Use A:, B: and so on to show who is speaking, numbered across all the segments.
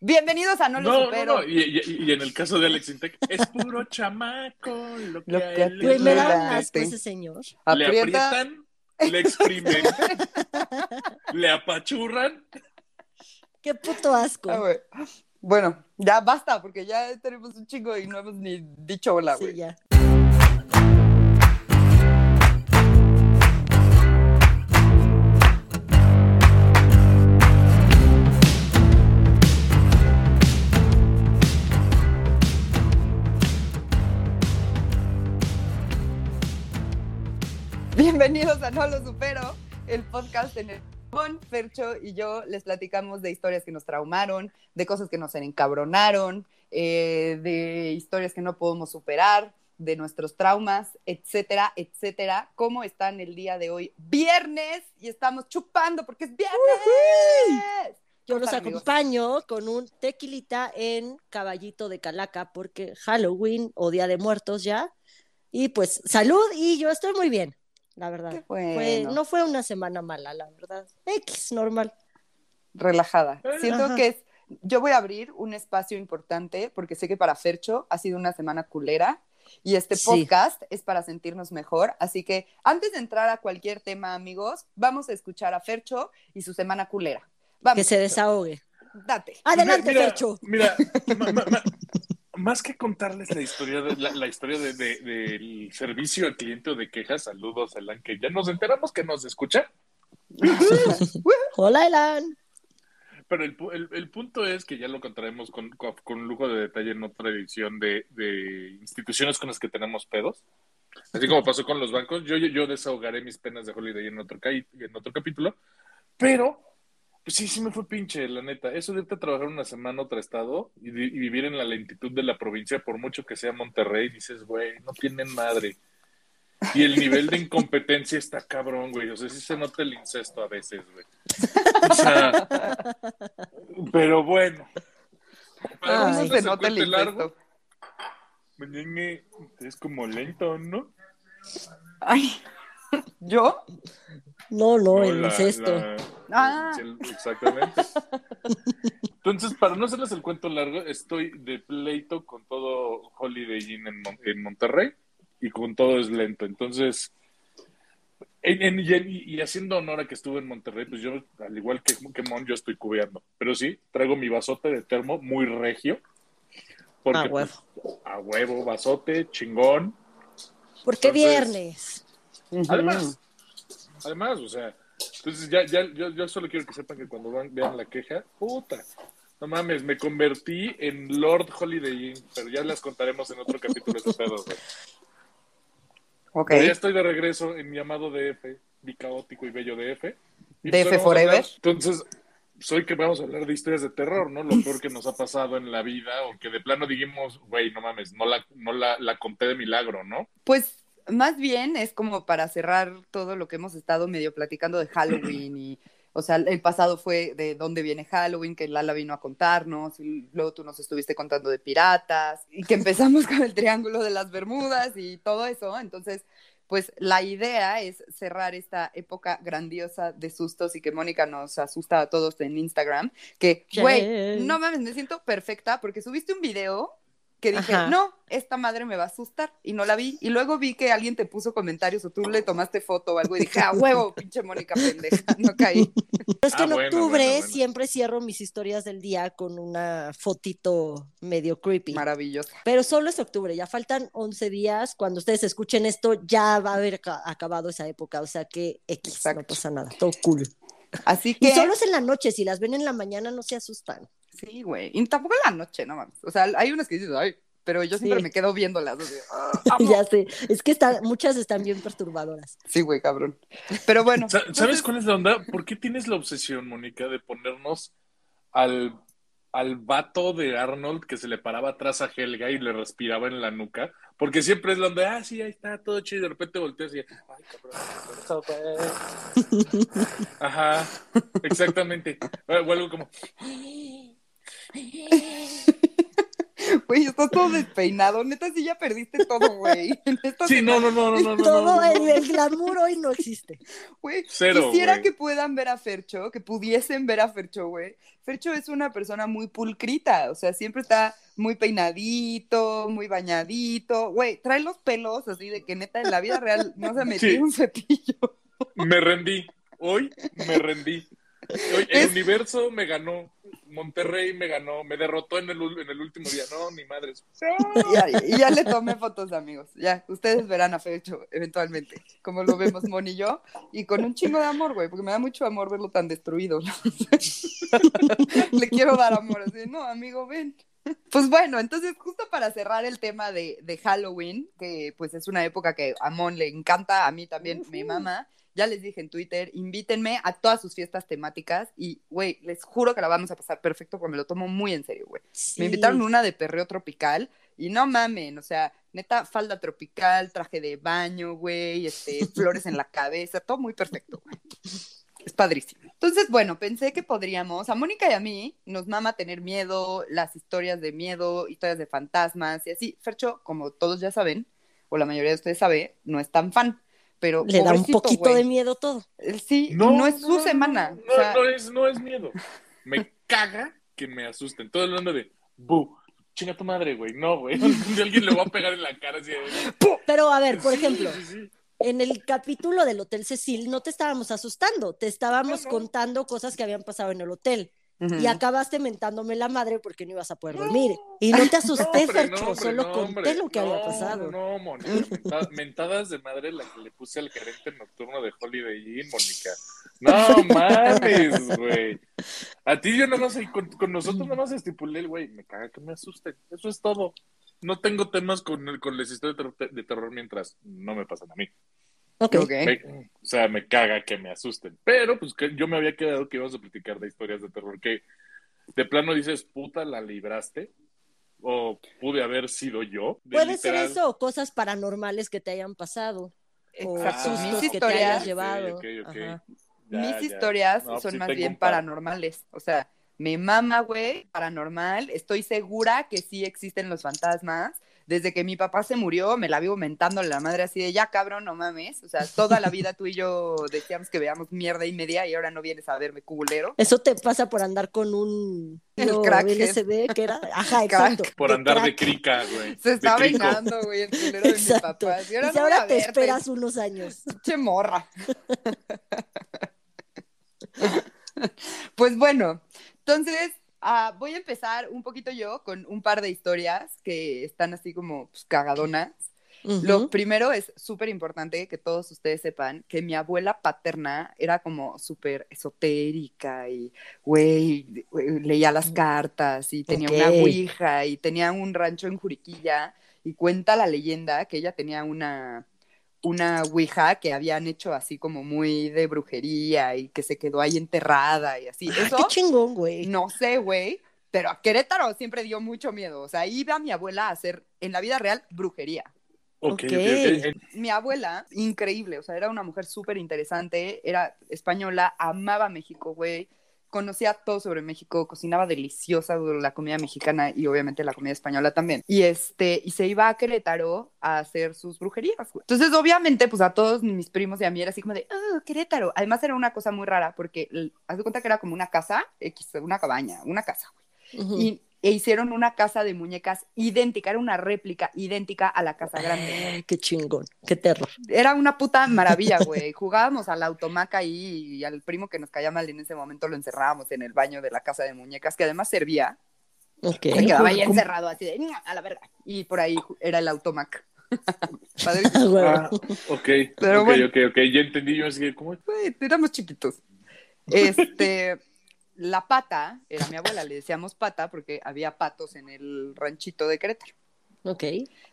A: Bienvenidos a No Lo
B: No, no,
A: Supero.
B: no. Y, y- y en el caso de Alex Intec, es puro chamaco. Lo que,
A: Lo
B: a
A: que
B: le
A: Late.
C: da asco ese señor.
B: Le
A: Aprieta.
B: aprietan, le exprimen, le apachurran.
C: Qué puto asco.
A: Ah. Bueno, ya basta, porque ya tenemos un chingo y no hemos ni dicho hola, güey.
C: Sí, ya.
A: Bienvenidos a No Lo Supero, el podcast en el con Fercho y yo les platicamos de historias que nos traumaron, de cosas que nos encabronaron, eh, de historias que no podemos superar, de nuestros traumas, etcétera, etcétera. ¿Cómo están el día de hoy? Viernes y estamos chupando porque es viernes.
C: Yo
A: ¿Cómo
C: los
A: amigos?
C: acompaño con un tequilita en Caballito de Calaca porque Halloween o Día de Muertos ya. Y pues salud y yo estoy muy bien, la verdad.
A: Qué
C: Fue-
A: bueno.
C: no fue una semana mala, la verdad. X, normal.
A: relajada. Siento
C: Ajá.
A: que es, yo voy a abrir un espacio importante porque sé que para Fercho ha sido una semana culera y este
C: Sí.
A: podcast es para sentirnos mejor. Así que antes de entrar a cualquier tema, amigos, vamos a escuchar a Fercho y su semana culera. Vamos,
C: Que se
A: Fercho,
C: desahogue.
A: Date.
C: Adelante,
B: mira,
C: Fercho.
B: Mira, ma- ma- ma- más que contarles la historia, de, la, la historia de- de- del servicio al cliente o de quejas, saludos, Alan, que ya nos enteramos que nos escucha.
C: Hola, Elan.
B: Pero el, el- el punto es que ya lo contaremos con, con, con lujo de detalle en otra edición de, de instituciones con las que tenemos pedos. Así como pasó con los bancos, yo, yo, yo desahogaré mis penas de Holiday en otro, en otro capítulo. Pero, pues sí, sí me fue pinche, la neta. Eso de irte a trabajar una semana a otro estado y, vi- y vivir en la lentitud de la provincia, por mucho que sea Monterrey, dices, güey, no tienen madre. Y el nivel de incompetencia está cabrón, güey. O sea, sí se nota el incesto a veces, güey. O sea, pero bueno. Para
C: Ay.
B: no
A: ¿Cómo
B: hacerles
A: se nota el
B: largo,
A: incesto?
B: Meñengue es como lento, ¿no?
A: Ay, ¿yo?
C: No, no, el incesto.
B: la-
A: Ah.
B: Exactamente. Entonces, para no hacerles el cuento largo, estoy de pleito con todo Holiday Inn en, Mon- en Monterrey y con todo es lento. Entonces, en- en- y, en- y haciendo honor a que estuve en Monterrey, pues yo, al igual que, que Mon, yo estoy cubeando. Pero sí, traigo mi vasote de termo muy regio. Porque,
C: A huevo.
B: pues, a huevo, vasote, chingón.
C: Porque
B: Entonces-
C: viernes.
B: Además, además, o sea, entonces ya, ya, yo, yo solo quiero que sepan que cuando van- vean la queja, puta, no mames, me convertí en Lord Holiday Inn, pero ya les contaremos en otro capítulo de pedos, güey.
A: Ok.
B: Pero ya estoy de regreso en mi amado DF, mi caótico y bello DF. Y
A: DF
B: pues,
A: forever.
B: hablar- entonces, soy que vamos a hablar de historias de terror, ¿no? Lo peor que nos ha pasado en la vida, o que de plano dijimos, güey, no mames, no la, no la, la conté de milagro, ¿no?
A: Pues más bien es como para cerrar todo lo que hemos estado medio platicando de Halloween y, o sea, el pasado fue de dónde viene Halloween, que Lala vino a contarnos y luego tú nos estuviste contando de piratas y que empezamos con el Triángulo de las Bermudas y todo eso. Entonces, pues la idea es cerrar esta época grandiosa de sustos y que Mónica nos asusta a todos en Instagram, que, güey, no mames, me siento perfecta porque subiste un video que dije,
C: Ajá.
A: no, esta madre me va a asustar y no la vi. Y luego vi que alguien te puso comentarios o tú le tomaste foto o algo y dije, a huevo, pinche Mónica pendeja, no caí.
C: Pero es que
B: Ah,
C: en
B: bueno,
C: octubre
B: bueno, bueno.
C: siempre cierro mis historias del día con una fotito medio creepy.
A: Maravillosa.
C: Pero solo es octubre, ya faltan 11 días. Cuando ustedes escuchen esto, ya va a haber ca- acabado esa época. O sea que X,
A: Exacto.
C: no pasa nada, todo cool.
A: Así
C: Y
A: que,
C: solo es en la noche, si las ven en la mañana no se asustan.
A: Sí, güey. Y tampoco en la noche, no mames. O sea, hay unas que dices, ay, pero yo siempre
C: Sí.
A: me quedo viéndolas. así, "Ah, amo".
C: ya sé, es que están, muchas están bien perturbadoras.
A: Sí, güey, cabrón. Pero bueno.
B: Sa- ¿Sabes
A: entonces-
B: cuál es la onda? ¿Por qué tienes la obsesión, Mónica, de ponernos al, al vato de Arnold que se le paraba atrás a Helga y le respiraba en la nuca? Porque siempre es la onda, ah, sí, ahí está, todo chido, y de repente volteas y, ay, cabrón, Ajá, exactamente. O algo como,
A: Güey, estás todo despeinado. Neta, sí ya perdiste todo, güey.
B: Sí, no, no, no, no, no.
C: Todo el, glamour hoy no existe.
A: Güey, quisiera que puedan ver a Fercho, que pudiesen ver a Fercho, güey. Fercho es una persona muy pulcrita, o sea, siempre está muy peinadito, muy bañadito. Güey, trae los pelos así de que neta en la vida real no se metió
B: Sí.
A: un cepillo.
B: Me rendí. Hoy me rendí. El
A: Es-
B: universo me ganó. Monterrey me ganó. Me derrotó en el, en el último día. No, ni madres.
A: Y ya, y ya le tomé fotos, amigos. Ya, ustedes verán a Fercho eventualmente, como lo vemos Mon y yo, y con un chingo de amor, güey, porque me da mucho amor verlo tan destruido. le quiero dar amor, así, no, amigo, ven. Pues bueno, entonces justo para cerrar el tema de, de Halloween, que pues es una época que a Mon le encanta, a mí también me mama, ya les dije en Twitter, invítenme a todas sus fiestas temáticas y, güey, les juro que la vamos a pasar perfecto porque me lo tomo muy en serio, güey.
C: Sí.
A: Me invitaron una de perreo tropical y no mamen, o sea, neta, falda tropical, traje de baño, güey, este, flores en la cabeza, todo muy perfecto, güey. Es padrísimo. Entonces, bueno, pensé que podríamos, a Mónica y a mí nos mama tener miedo, las historias de miedo, historias de fantasmas y así. Fercho, como todos ya saben, o la mayoría de ustedes sabe, no es tan fan, pero
C: Le da un poquito de miedo todo.
A: Sí, no, es su
B: no,
A: semana.
B: No,
A: o sea,
B: no es, no es miedo. Me caga que me asusten. Todo hablando de, bu, chinga tu madre, güey. No, güey. Alguien le va a pegar en la cara así de,
C: Pero a ver, por
B: Sí,
C: ejemplo,
B: sí, sí.
C: En el capítulo del Hotel Cecil no te estábamos asustando, te estábamos
B: No, no.
C: contando cosas que habían pasado en el hotel.
A: ujú.
C: Y acabaste mentándome la madre porque no ibas a poder dormir. Y no te asusté,
B: No,
C: Fercho,
B: no,
C: solo
B: no,
C: conté lo que
B: No,
C: había pasado.
B: No, Mónica, menta- mentadas de madre la que le puse al gerente nocturno de Holiday Inn, Mónica. No mames, güey. A ti yo nada más, y con, con nosotros nada más estipulé el güey, me caga que me asusten. Eso es todo. No tengo temas con, el- con las historias de terror, de terror mientras no me pasan a mí.
C: Ok.
B: Me- o sea, me caga que me asusten. Pero pues que yo me había quedado que íbamos a platicar de historias de terror que de plano dices, puta, la libraste. O pude haber sido yo. De
C: Puede ser eso, o cosas paranormales que te hayan pasado. O
A: Mis
C: que te hayas
A: historias,
C: llevado.
B: Ya,
A: Mis
B: ya.
A: historias
B: No,
A: son
B: sí
A: más bien paranormales. O sea, me mama, güey, paranormal. Estoy segura que sí existen los fantasmas. Desde que mi papá se murió, me la vivo mentándole a la madre así de ya, cabrón, no mames. O sea, toda la vida tú y yo decíamos que veamos mierda y media y ahora no vienes a verme, culero.
C: Eso te pasa por andar con un
A: El
C: no,
A: crackhead.
C: LSD, que era. Ajá,
A: Crack.
C: exacto.
B: Por andar de
C: crack.
B: crica, güey.
A: Se está vengando, güey, el culero de mis
C: Exacto.
A: papás. Y
C: Y
A: ahora,
C: si
A: no
C: ahora te
A: verte,
C: esperas unos años.
A: Che morra. pues bueno, entonces ah, voy a empezar un poquito yo con un par de historias que están así como pues, cagadonas. Lo primero es súper importante que todos ustedes sepan que mi abuela paterna era como súper esotérica y, güey, leía las cartas y tenía una ouija y tenía un rancho en Juriquilla y cuenta la leyenda que ella tenía una, una ouija que habían hecho así como muy de brujería y que se quedó ahí enterrada y así.
C: Ay,
A: Eso
C: qué chingón, güey.
A: no sé, güey, pero a Querétaro siempre dio mucho miedo. O sea, iba mi abuela a hacer en la vida real brujería
B: Ok,
C: Ok.
B: ok, ok.
A: mi abuela, increíble, o sea, era una mujer súper interesante, era española, amaba México, güey, conocía todo sobre México, cocinaba deliciosa la comida mexicana y obviamente la comida española también. Y este, y se iba a Querétaro a hacer sus brujerías, güey. Entonces, obviamente, pues a todos mis primos y a mí era así como de, oh, Querétaro. Además era una cosa muy rara porque, haz de cuenta que era como una casa, X, una cabaña, una casa, güey. Y e hicieron una casa de muñecas idéntica, era una réplica idéntica a la casa grande.
C: Qué chingón, qué terror.
A: Era una puta maravilla, güey. Jugábamos a la automaca ahí y al primo que nos caía mal en ese momento lo encerrábamos en el baño de la casa de muñecas, que además servía.
C: Ok.
A: Se quedaba ahí encerrado así de a la verga. Y por ahí era el automac.
C: Ah, güey.
B: Ah, ok,
A: Pero
B: ok,
A: bueno.
B: ok, ok, ya entendí yo así, ¿cómo?
A: Güey, éramos chiquitos. Este, la pata, era mi abuela, le decíamos pata porque había patos en el ranchito de Querétaro.
C: Ok.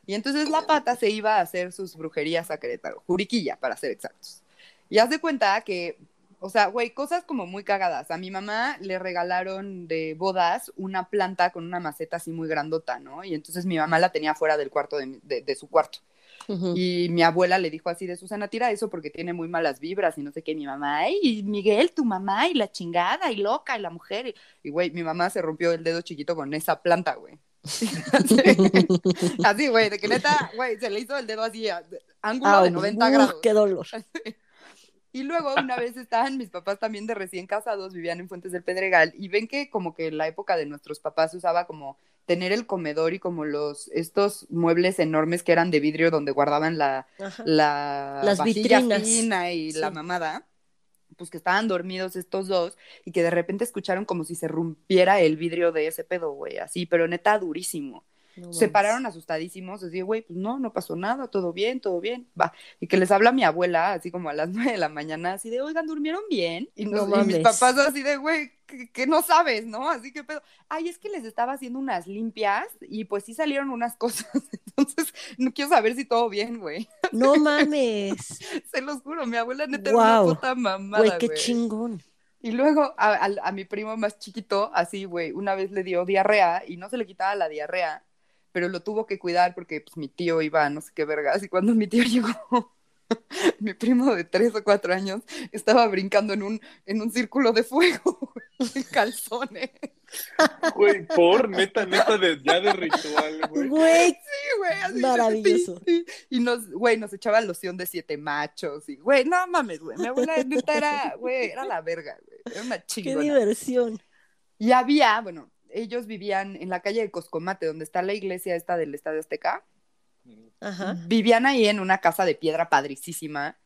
A: Y entonces la pata se iba a hacer sus brujerías a Querétaro, Juriquilla, para ser exactos. Y haz de cuenta que, o sea, güey, cosas como muy cagadas. A mi mamá le regalaron de bodas una planta con una maceta así muy grandota, ¿no? Y entonces mi mamá la tenía fuera del cuarto de, de su cuarto. Y mi abuela le dijo así de Susana, tira eso porque tiene muy malas vibras y no sé qué. Mi mamá, ay, Miguel, tu mamá y la chingada y loca y la mujer. Y- Y güey, mi mamá se rompió el dedo chiquito con esa planta, güey. Así, güey, de que neta, güey, se le hizo el dedo así, a- ángulo
C: Ah,
A: de 90
C: uf,
A: grados.
C: qué dolor.
A: Y luego una vez estaban mis papás también de recién casados, vivían en Fuentes del Pedregal, y ven que como que en la época de nuestros papás se usaba como tener el comedor y como los, estos muebles enormes que eran de vidrio donde guardaban la, la
C: Las vitrinas.
A: fina y la mamada, pues que estaban dormidos estos dos y que de repente escucharon como si se rompiera el vidrio de ese pedo, güey, así, pero neta durísimo.
C: No
A: Se pararon asustadísimos, así, güey, pues no, no pasó nada, todo bien, todo bien, va. Y que les habla mi abuela, así como a las nueve de la mañana, así de, oigan, ¿durmieron bien? Y, nos-
C: No
A: y mis papás así de, güey, que, que no sabes, ¿no? Así que pedo. Ay, es que les estaba haciendo unas limpias y pues sí salieron unas cosas, entonces no quiero saber si todo bien, güey.
C: No mames.
A: Se los juro, mi abuela neta era una puta mamada,
C: Güey, qué chingón.
A: Y luego a, a- a mi primo más chiquito, así, güey, una vez le dio diarrea y no se le quitaba la diarrea, pero lo tuvo que cuidar porque pues mi tío iba a no sé qué vergas y cuando mi tío llegó, mi primo de tres o cuatro años estaba brincando en un, en un círculo de fuego, güey, en calzones.
B: Güey, por neta, neta, de, ya de ritual, güey.
C: Güey,
A: Sí, güey, así,
C: Maravilloso.
A: sí, sí. Y nos, güey, nos echaba loción de siete machos y, güey, no mames, güey, mi abuela neta era, güey, era la verga, güey, era una
C: qué
A: chingona.
C: diversión.
A: Y había, bueno, ellos vivían en la calle de Coscomate, donde está la iglesia esta del Estadio Azteca.
C: Ajá.
A: Vivían ahí en una casa de piedra padricísima,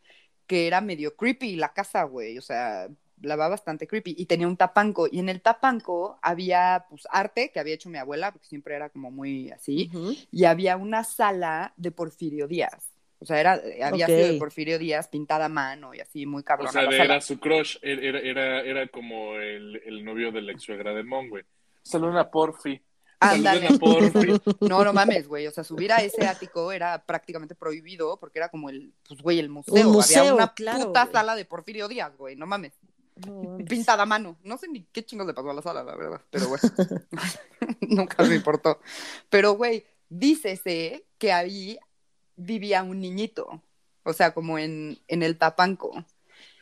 A: que era medio creepy la casa, güey. O sea, la va bastante creepy. Y tenía un tapanco. Y en el tapanco había, pues, arte que había hecho mi abuela, porque siempre era como muy así. Y había una sala de Porfirio Díaz. O sea, era, había sido de Porfirio Díaz pintada a mano y así, muy
B: O
A: cabrona
B: sea, era su crush, era, era, era como el, el novio de la ex suegra de Mon, güey. Saluden a Porfi.
A: Ándale. No, no mames, güey. O sea, subir a ese ático era prácticamente prohibido porque era como el, pues, güey, el museo.
C: Un museo,
A: Había una
C: claro,
A: puta
C: güey.
A: sala de Porfirio Díaz, güey. No mames.
C: No mames.
A: Pintada a mano. No sé ni qué chingos le pasó a la sala, la verdad. Pero, güey. Nunca me importó. Pero, güey, dícese que ahí vivía un niñito. O sea, como en, en el Tapanco.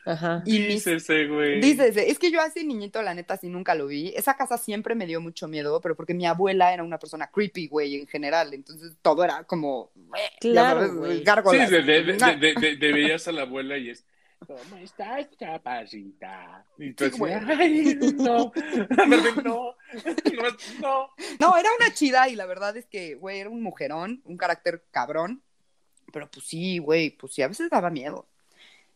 C: Ajá.
A: Y
B: Dícese, güey.
A: Dícese, es que yo a ese niñito, la neta, sí nunca lo vi. Esa casa siempre me dio mucho miedo, pero porque mi abuela era una persona creepy, güey, en general. Entonces todo era como.
C: Claro,
A: sabes.
B: Sí, de, de, de,
A: Una-
B: de, de- de veías a la abuela y es. ¿Cómo estás, chapacita? Y tú
A: Sí,
B: así,
A: güey.
B: ay, no, no, no, no.
A: No, era una chida y la verdad es que, güey, era un mujerón, un carácter cabrón. Pero pues sí, güey, pues sí, a veces daba miedo.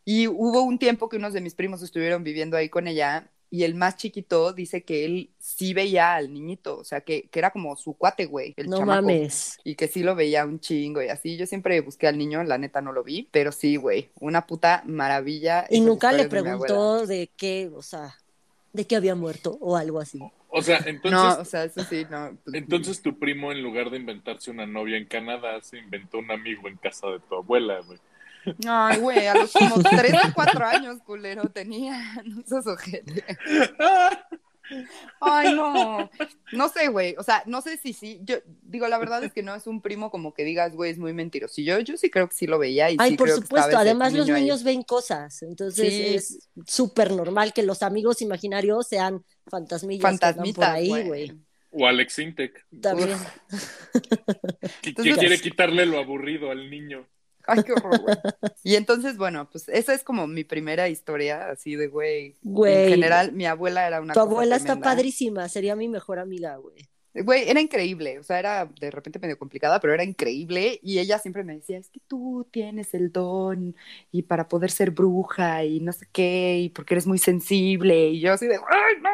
A: Y hubo un tiempo que unos de mis primos estuvieron viviendo ahí con ella y el más chiquito dice que él sí veía al niñito, o sea, que, que era como su cuate, güey, el
C: No
A: chamaco.
C: mames.
A: y que sí lo veía un chingo y así. Yo siempre busqué al niño, la neta no lo vi, pero sí, güey, una puta maravilla.
C: Y nunca le
A: historias de
C: preguntó de qué, o sea, de qué había muerto o algo así.
B: O sea, entonces,
A: No, o sea, eso sí, no. pues,
B: entonces tu primo, en lugar de inventarse una novia en Canadá, se inventó un amigo en casa de tu abuela, güey.
A: Ay, güey, a los como tres o cuatro años, culero, tenía. No seas ojete. Ay, no. No sé, güey. O sea, no sé si sí. Yo digo, la verdad es que no es un primo como que digas, güey, es muy mentiroso. Yo, yo sí creo que sí lo veía y
C: Ay,
A: sí
C: por
A: creo
C: supuesto, además los
A: ahí.
C: niños ven cosas, entonces
A: Sí.
C: es súper normal que los amigos imaginarios sean fantasmillas andan por
A: Fantasmitas,
C: ahí,
A: güey.
B: O Alex Intec,
C: También.
B: que quiere quitarle lo aburrido al niño.
A: Ay, qué horror, güey. Y entonces, bueno, pues esa es como mi primera historia, así de, güey.
C: Güey.
A: En general, mi abuela era una
C: Tu abuela está padrísima, sería mi mejor amiga, güey.
A: Güey, era increíble, o sea, era de repente medio complicada, pero era increíble y ella siempre me decía, es que tú tienes el don y para poder ser bruja y no sé qué, y porque eres muy sensible y yo así de, ¡ay, no!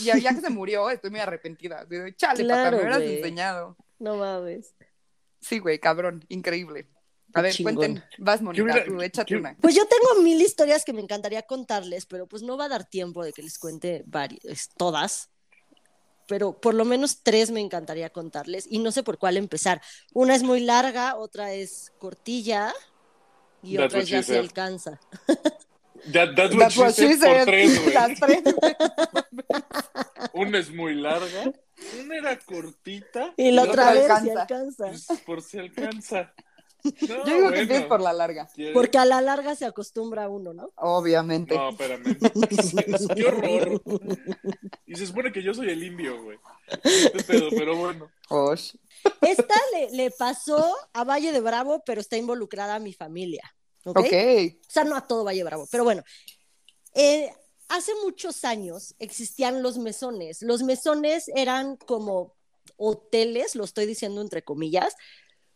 A: Y ya, ya que se murió, estoy muy arrepentida, así de, chale,
C: Claro,
A: papá, me hubieras enseñado.
C: No mames.
A: Sí, güey, cabrón, increíble. A ver,
C: chingón.
A: cuenten, vas, Mónica, tú, échate una.
C: Pues yo tengo mil historias que me encantaría contarles, pero pues no va a dar tiempo de que les cuente varias, todas. Pero por lo menos tres me encantaría contarles y no sé por cuál empezar. Una es muy larga, otra es cortilla y
B: That's
C: otra es ya se alcanza.
B: That, that's what
A: That's
B: she
A: what she
B: said por
A: said. Las tres.
B: Una es muy larga, una era cortita
C: Y la
A: Y
C: otra
A: otra
C: vez
A: alcanza.
C: alcanza.
B: pues, por si alcanza. No,
A: Yo digo que
B: bueno.
A: empieces por la larga.
B: ¿Quieres?
C: Porque a la larga se acostumbra uno, ¿no?
A: Obviamente.
B: No, espérame. Qué horror. Y se supone que yo soy el indio, güey. Este pedo, pero bueno.
A: Osh.
C: Esta le, le pasó a Valle de Bravo, pero está involucrada a mi familia. ¿ok?
A: Ok.
C: O sea, no a todo Valle Bravo, pero bueno. Eh, hace muchos años existían los mesones. Los mesones eran como hoteles, lo estoy diciendo entre comillas,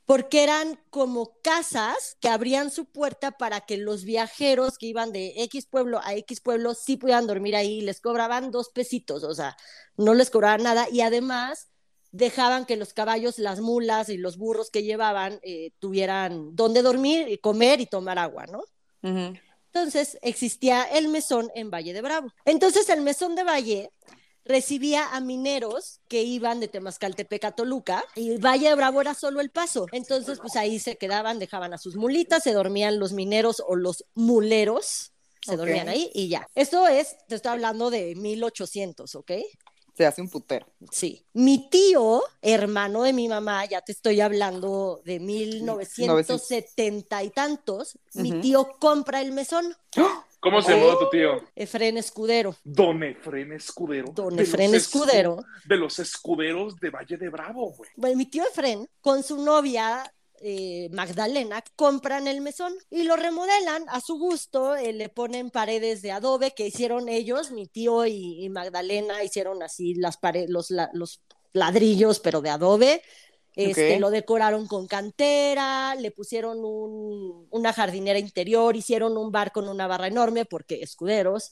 C: porque eran como casas que abrían su puerta para que los viajeros que iban de X pueblo a X pueblo sí pudieran dormir ahí. Les cobraban dos pesitos, o sea, no les cobraban nada y además dejaban que los caballos, las mulas y los burros que llevaban eh, tuvieran donde dormir, y comer y tomar agua, ¿no? Entonces existía el mesón en Valle de Bravo. Entonces el mesón de Valle recibía a mineros que iban de Temascaltepec a Toluca y Valle de Bravo era solo el paso. Entonces pues ahí se quedaban, dejaban a sus mulitas, se dormían los mineros o los muleros, se dormían ahí y ya. Esto es, te estoy hablando de 1800, ¿ok?
A: Se hace un putero.
C: Sí. Mi tío, hermano de mi mamá, ya te estoy hablando de 1970 y tantos, mi tío compra el mesón,
B: ¿Cómo se llamaba tu tío?
C: Efren Escudero.
B: Don Efren Escudero.
C: Don
B: De
C: Efren
B: escu-
C: Escudero.
B: De los escuderos de Valle de Bravo, güey.
C: Bueno, mi tío Efren, con su novia eh, Magdalena, compran el mesón y lo remodelan a su gusto, eh, le ponen paredes de adobe que hicieron ellos, mi tío y, y Magdalena hicieron así las paredes, los, la- los ladrillos, pero de adobe. Este. Lo decoraron con cantera, le pusieron un- una jardinera interior, hicieron un bar con una barra enorme porque escuderos.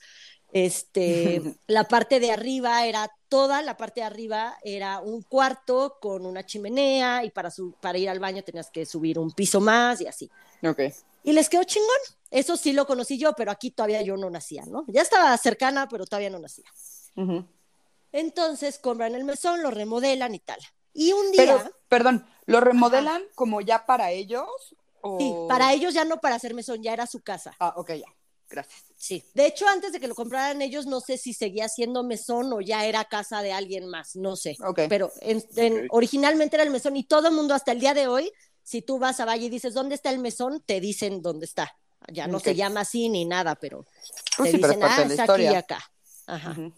C: Este, la parte de arriba era toda la parte de arriba era un cuarto con una chimenea y para, su- para ir al baño tenías que subir un piso más y así.
A: Ok.
C: Y les quedó chingón. Eso sí lo conocí yo, pero aquí todavía yo no nacía, ¿no? Ya estaba cercana, pero todavía no nacía. Entonces compran el mesón, lo remodelan y tal. Y un día,
A: Pero, perdón, ¿lo remodelan como ya para ellos? O...
C: sí, para ellos ya no para hacer mesón, ya era su casa.
A: Ah, ok, ya. Gracias.
C: Sí. De hecho, antes de que lo compraran ellos, no sé si seguía siendo mesón o ya era casa de alguien más, no sé.
A: Ok.
C: Pero en- en-
B: Ok.
C: originalmente era el mesón y todo el mundo hasta el día de hoy, si tú vas a Valle y dices, ¿dónde está el mesón? Te dicen dónde está. Ya no se llama así ni nada, pero
A: Pues
C: te
A: sí, pero es parte
C: ah,
A: de la
C: está aquí y
A: historia.
C: acá. Ajá.
A: Ujú.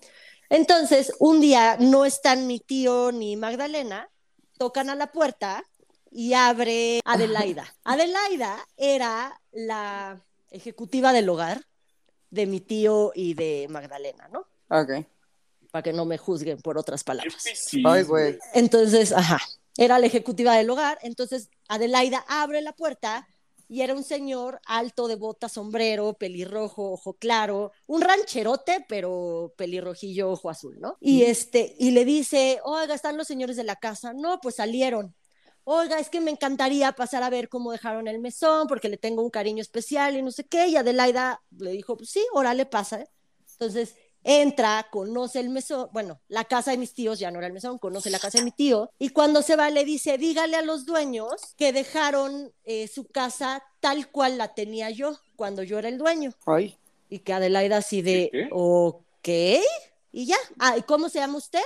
C: Entonces, un día no están mi tío ni Magdalena, tocan a la puerta y abre Adelaida. Adelaida era la ejecutiva del hogar de mi tío y de Magdalena, ¿no?
A: Ok.
C: Para que no me juzguen por otras palabras.
A: Ay, güey.
C: Entonces, ajá, era la ejecutiva del hogar. Entonces, Adelaida abre la puerta y era un señor alto de bota, sombrero, pelirrojo, ojo claro, un rancherote, pero pelirrojillo, ojo azul, ¿no? Y este, y le dice, oiga, ¿están los señores de la casa? No, pues salieron. Oiga, es que me encantaría pasar a ver cómo dejaron el mesón, porque le tengo un cariño especial y no sé qué. Y Adelaida le dijo, pues sí, órale, pasa. Entonces entra, conoce el mesón, bueno, la casa de mis tíos ya no era el mesón, conoce la casa de mi tío, y cuando se va le dice, dígale a los dueños que dejaron eh, su casa tal cual la tenía yo cuando yo era el dueño.
A: Ay.
C: Y que Adelaida así de,
B: ¿Qué?
C: ok, y ya. Ah, ¿y cómo se llama usted?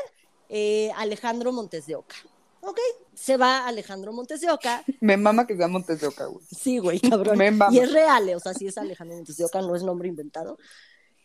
C: Eh, Alejandro Montes de Oca. Ok, se va Alejandro Montes de Oca.
A: Me mama que sea Montes de Oca, güey.
C: Sí, güey, cabrón.
A: Me mama.
C: Y es real, eh, o sea, sí es Alejandro Montes de Oca, no es nombre inventado.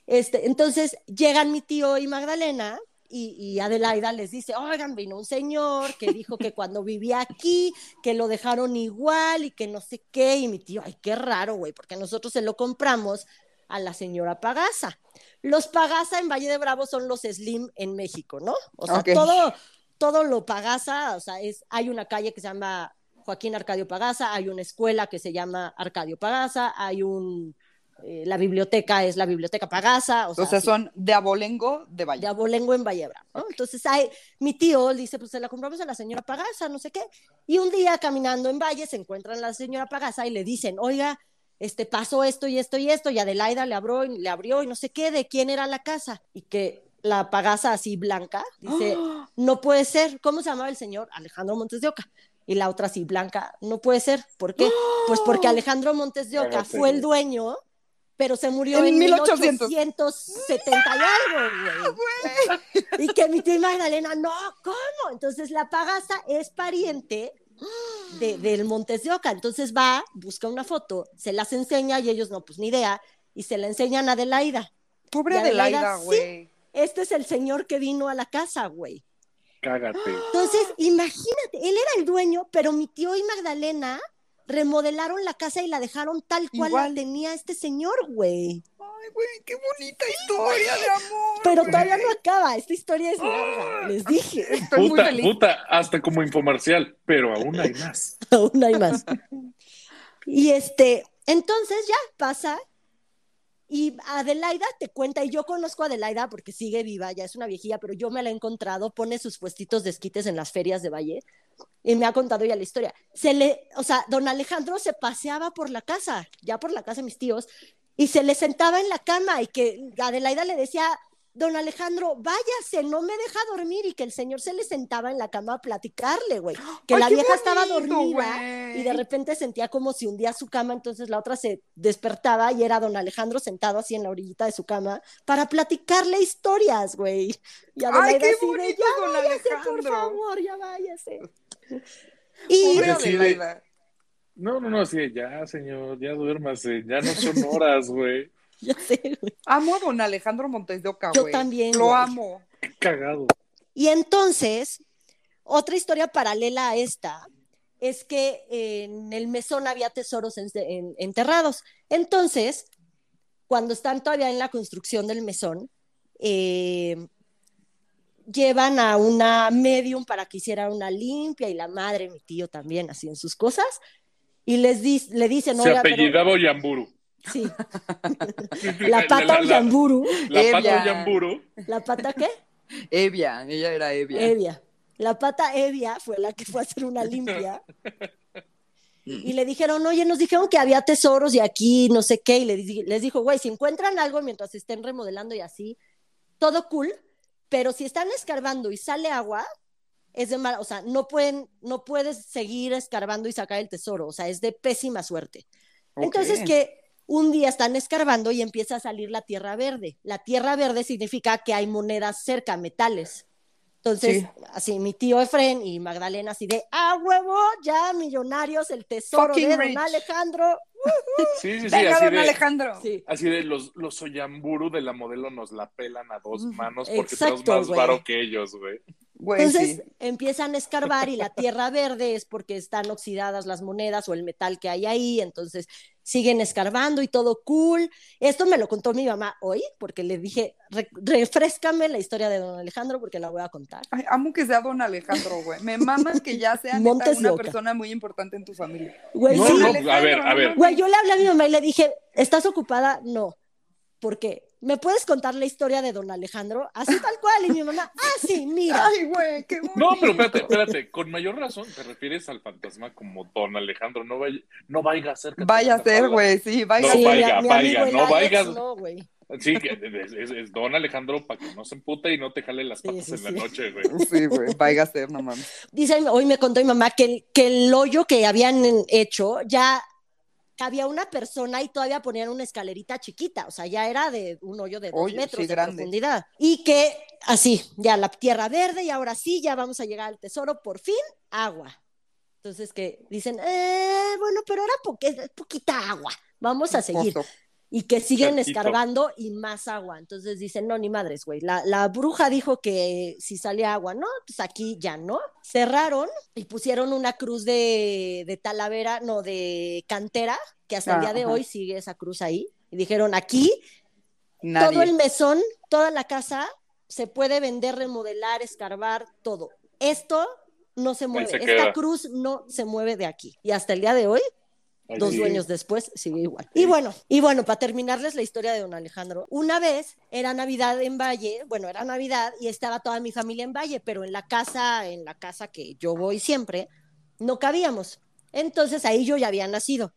C: Este, entonces llegan mi tío y Magdalena y, y Adelaida les dice, oigan, vino un señor que dijo que cuando vivía aquí, que lo dejaron igual y que no sé qué, y mi tío, ay, qué raro, güey, porque nosotros se lo compramos a la señora Pagasa. Los Pagasa en Valle de Bravo son los Slim en México, ¿no? O sea, todo, todo lo Pagasa, o sea, es, hay una calle que se llama Joaquín Arcadio Pagasa, hay una escuela que se llama Arcadio Pagasa, hay un, eh, la biblioteca es la biblioteca Pagasa, o
A: O
C: sea,
A: sea,
C: sí,
A: son de abolengo de Valle.
C: de Abolengo en Valle de Bravo, ¿no? Entonces, hay, mi tío dice, pues se la compramos a la señora Pagasa, no sé qué, y un día caminando en Valle se encuentran a la señora Pagasa y le dicen, oiga, este, pasó esto y esto y esto, y Adelaida le abrió, y le abrió y no sé qué, de quién era la casa, y que la Pagasa así blanca, dice, no puede ser, ¿cómo se llamaba el señor? Alejandro Montes de Oca. Y la otra así, blanca, no puede ser. ¿Por qué? Pues porque Alejandro Montes de Oca fue el dueño, pero se murió
A: En
C: en,
A: 1800.
C: 1870 y algo, güey. Y que mi tía Magdalena, no, ¿cómo? Entonces la pagasa es pariente de, del Montes de Oca. Entonces va, busca una foto, se las enseña y ellos no, pues ni idea, y se la enseñan a Adelaida.
A: Pobre
C: Adelaida,
A: Adelaida,
C: sí.
A: güey.
C: Este es el señor que vino a la casa, güey.
B: Cágate.
C: Entonces, imagínate, él era el dueño, pero mi tío y Magdalena remodelaron la casa y la dejaron tal cual
A: Igual.
C: la tenía este señor, güey.
A: Ay, güey, qué bonita historia de amor.
C: Pero
A: güey.
C: todavía no acaba, esta historia es larga, les dije.
A: Estoy muy
B: Puta,
A: feliz.
B: puta, hasta como infomercial, pero aún hay más.
C: Aún hay más. Y este, entonces ya pasa. Y Adelaida te cuenta, y yo conozco a Adelaida porque sigue viva, ya es una viejilla, pero yo me la he encontrado, pone sus puestitos de esquites en las ferias de Valle y me ha contado ya la historia. Se le, o sea, don Alejandro se paseaba por la casa, ya por la casa de mis tíos, y se le sentaba en la cama y que Adelaida le decía, don Alejandro, váyase, no me deja dormir, y que el señor se le sentaba en la cama a platicarle, güey, que
A: Ay,
C: la vieja estaba dormida y de repente sentía como si hundía su cama, entonces la otra se despertaba y era don Alejandro sentado así en la orillita de su cama para platicarle historias, güey. Y Adelaida
A: qué bonito,
C: ya
A: don
C: váyase, por
A: Alejandro".
C: favor, ya váyase. Y.
B: No, no, no, así ya, señor, ya duérmase, ya no son horas, güey.
C: ya sé, güey.
A: Amo a don Alejandro Montes de Oca,
C: Yo
A: güey.
C: también,
A: Lo
C: güey.
A: amo.
B: Qué cagado.
C: Y entonces, otra historia paralela a esta es que en el mesón había tesoros en- en- enterrados. Entonces, cuando están todavía en la construcción del mesón, eh, llevan a una medium para que hiciera una limpia y la madre, mi tío también, así en sus cosas, y les di- le dicen,
B: Se
C: "Oiga, pero-"
B: apellidaba Oyamburu.
C: Sí, la pata
B: La- la-
C: Oyamburu.
B: La
A: Evia.
B: pata Oyamburu.
C: ¿La pata qué?
A: Evia, ella era Evia.
C: Evia. La pata Evia fue la que fue a hacer una limpia. Y le dijeron, oye, nos dijeron que había tesoros y aquí no sé qué. Y les dijo, güey, si encuentran algo mientras estén remodelando y así, todo cool. Pero si están escarbando y sale agua, es de mal, o sea, no pueden, no puedes seguir escarbando y sacar el tesoro. O sea, es de pésima suerte. Entonces que un día están escarbando y empieza a salir la tierra verde. La tierra verde significa que hay monedas cerca, metales. Entonces,
A: Sí.
C: así mi tío Efren y Magdalena así de, ah, huevo, ya millonarios, el tesoro
A: Fucking
C: de
A: rich.
C: don Alejandro.
B: Sí, sí, sí,
A: Venga,
B: así
A: don
B: de,
A: Alejandro.
C: Sí.
B: así de los, los Oyamburu de la modelo nos la pelan a dos manos porque
C: Exacto,
B: tenemos más varo que ellos, güey.
A: Güey,
C: Entonces
A: sí.
C: empiezan a escarbar y la tierra verde es porque están oxidadas las monedas o el metal que hay ahí, entonces siguen escarbando y todo cool. Esto me lo contó mi mamá hoy porque le dije, "Re- refrescame la historia de don Alejandro porque la voy a contar.
A: Ay, amo que sea don Alejandro, güey. Me maman que ya sea neta una persona muy importante en tu familia.
C: Güey,
B: No,
C: sí,
B: no, a ver, a ver.
C: Güey, yo le hablé a mi mamá y le dije, ¿estás ocupada? No. ¿Por qué? ¿Me puedes contar la historia de don Alejandro? Así tal cual. Y mi mamá, ah, sí, mira.
A: Ay, güey, qué bonito.
B: No, pero espérate, espérate, con mayor razón te refieres al fantasma como Don Alejandro, no vaya, no vaya a ser
A: Vaya a ser, güey, sí, vaya
B: No,
A: a
C: Sí, mi-
B: vaya,
C: mi
B: vaya, no vayas.
C: No, güey.
B: Sí, que es, es- es Don Alejandro para que no se empute y no te jale las
C: Sí,
B: patas
C: sí,
B: en la
C: sí.
B: noche, güey.
A: Sí, güey, vaya a ser, no mames.
C: Dice, hoy me contó mi mamá que el, que el hoyo que habían hecho ya había una persona y todavía ponían una escalerita chiquita, o sea, ya era de un hoyo de dos
A: Hoyo,
C: metros
A: sí,
C: de
A: grande.
C: profundidad. Y que así, ya la tierra verde y ahora sí, ya vamos a llegar al tesoro, por fin, agua. Entonces que dicen, eh, bueno, pero era poque- poquita agua, vamos a seguir. Y que siguen escarbando y más agua. Entonces dicen, no, ni madres, güey. La, la bruja dijo que si salía agua, no, pues aquí ya no. Cerraron y pusieron una cruz de, de talavera, no, de cantera, que hasta el
A: Ah,
C: día de
A: ajá.
C: hoy sigue esa cruz ahí. Y dijeron, aquí
A: Nadie.
C: todo el mesón, toda la casa, se puede vender, remodelar, escarbar, todo. Esto no se mueve.
B: se
C: Esta cruz no se mueve de aquí. Y hasta el día de hoy Dos dueños después sigue igual. Y bueno, y bueno, para terminarles la historia de don Alejandro, una vez era Navidad en Valle, bueno, era Navidad y estaba toda mi familia en Valle, pero en la casa, en la casa que yo voy siempre, no cabíamos. Entonces ahí yo ya había nacido.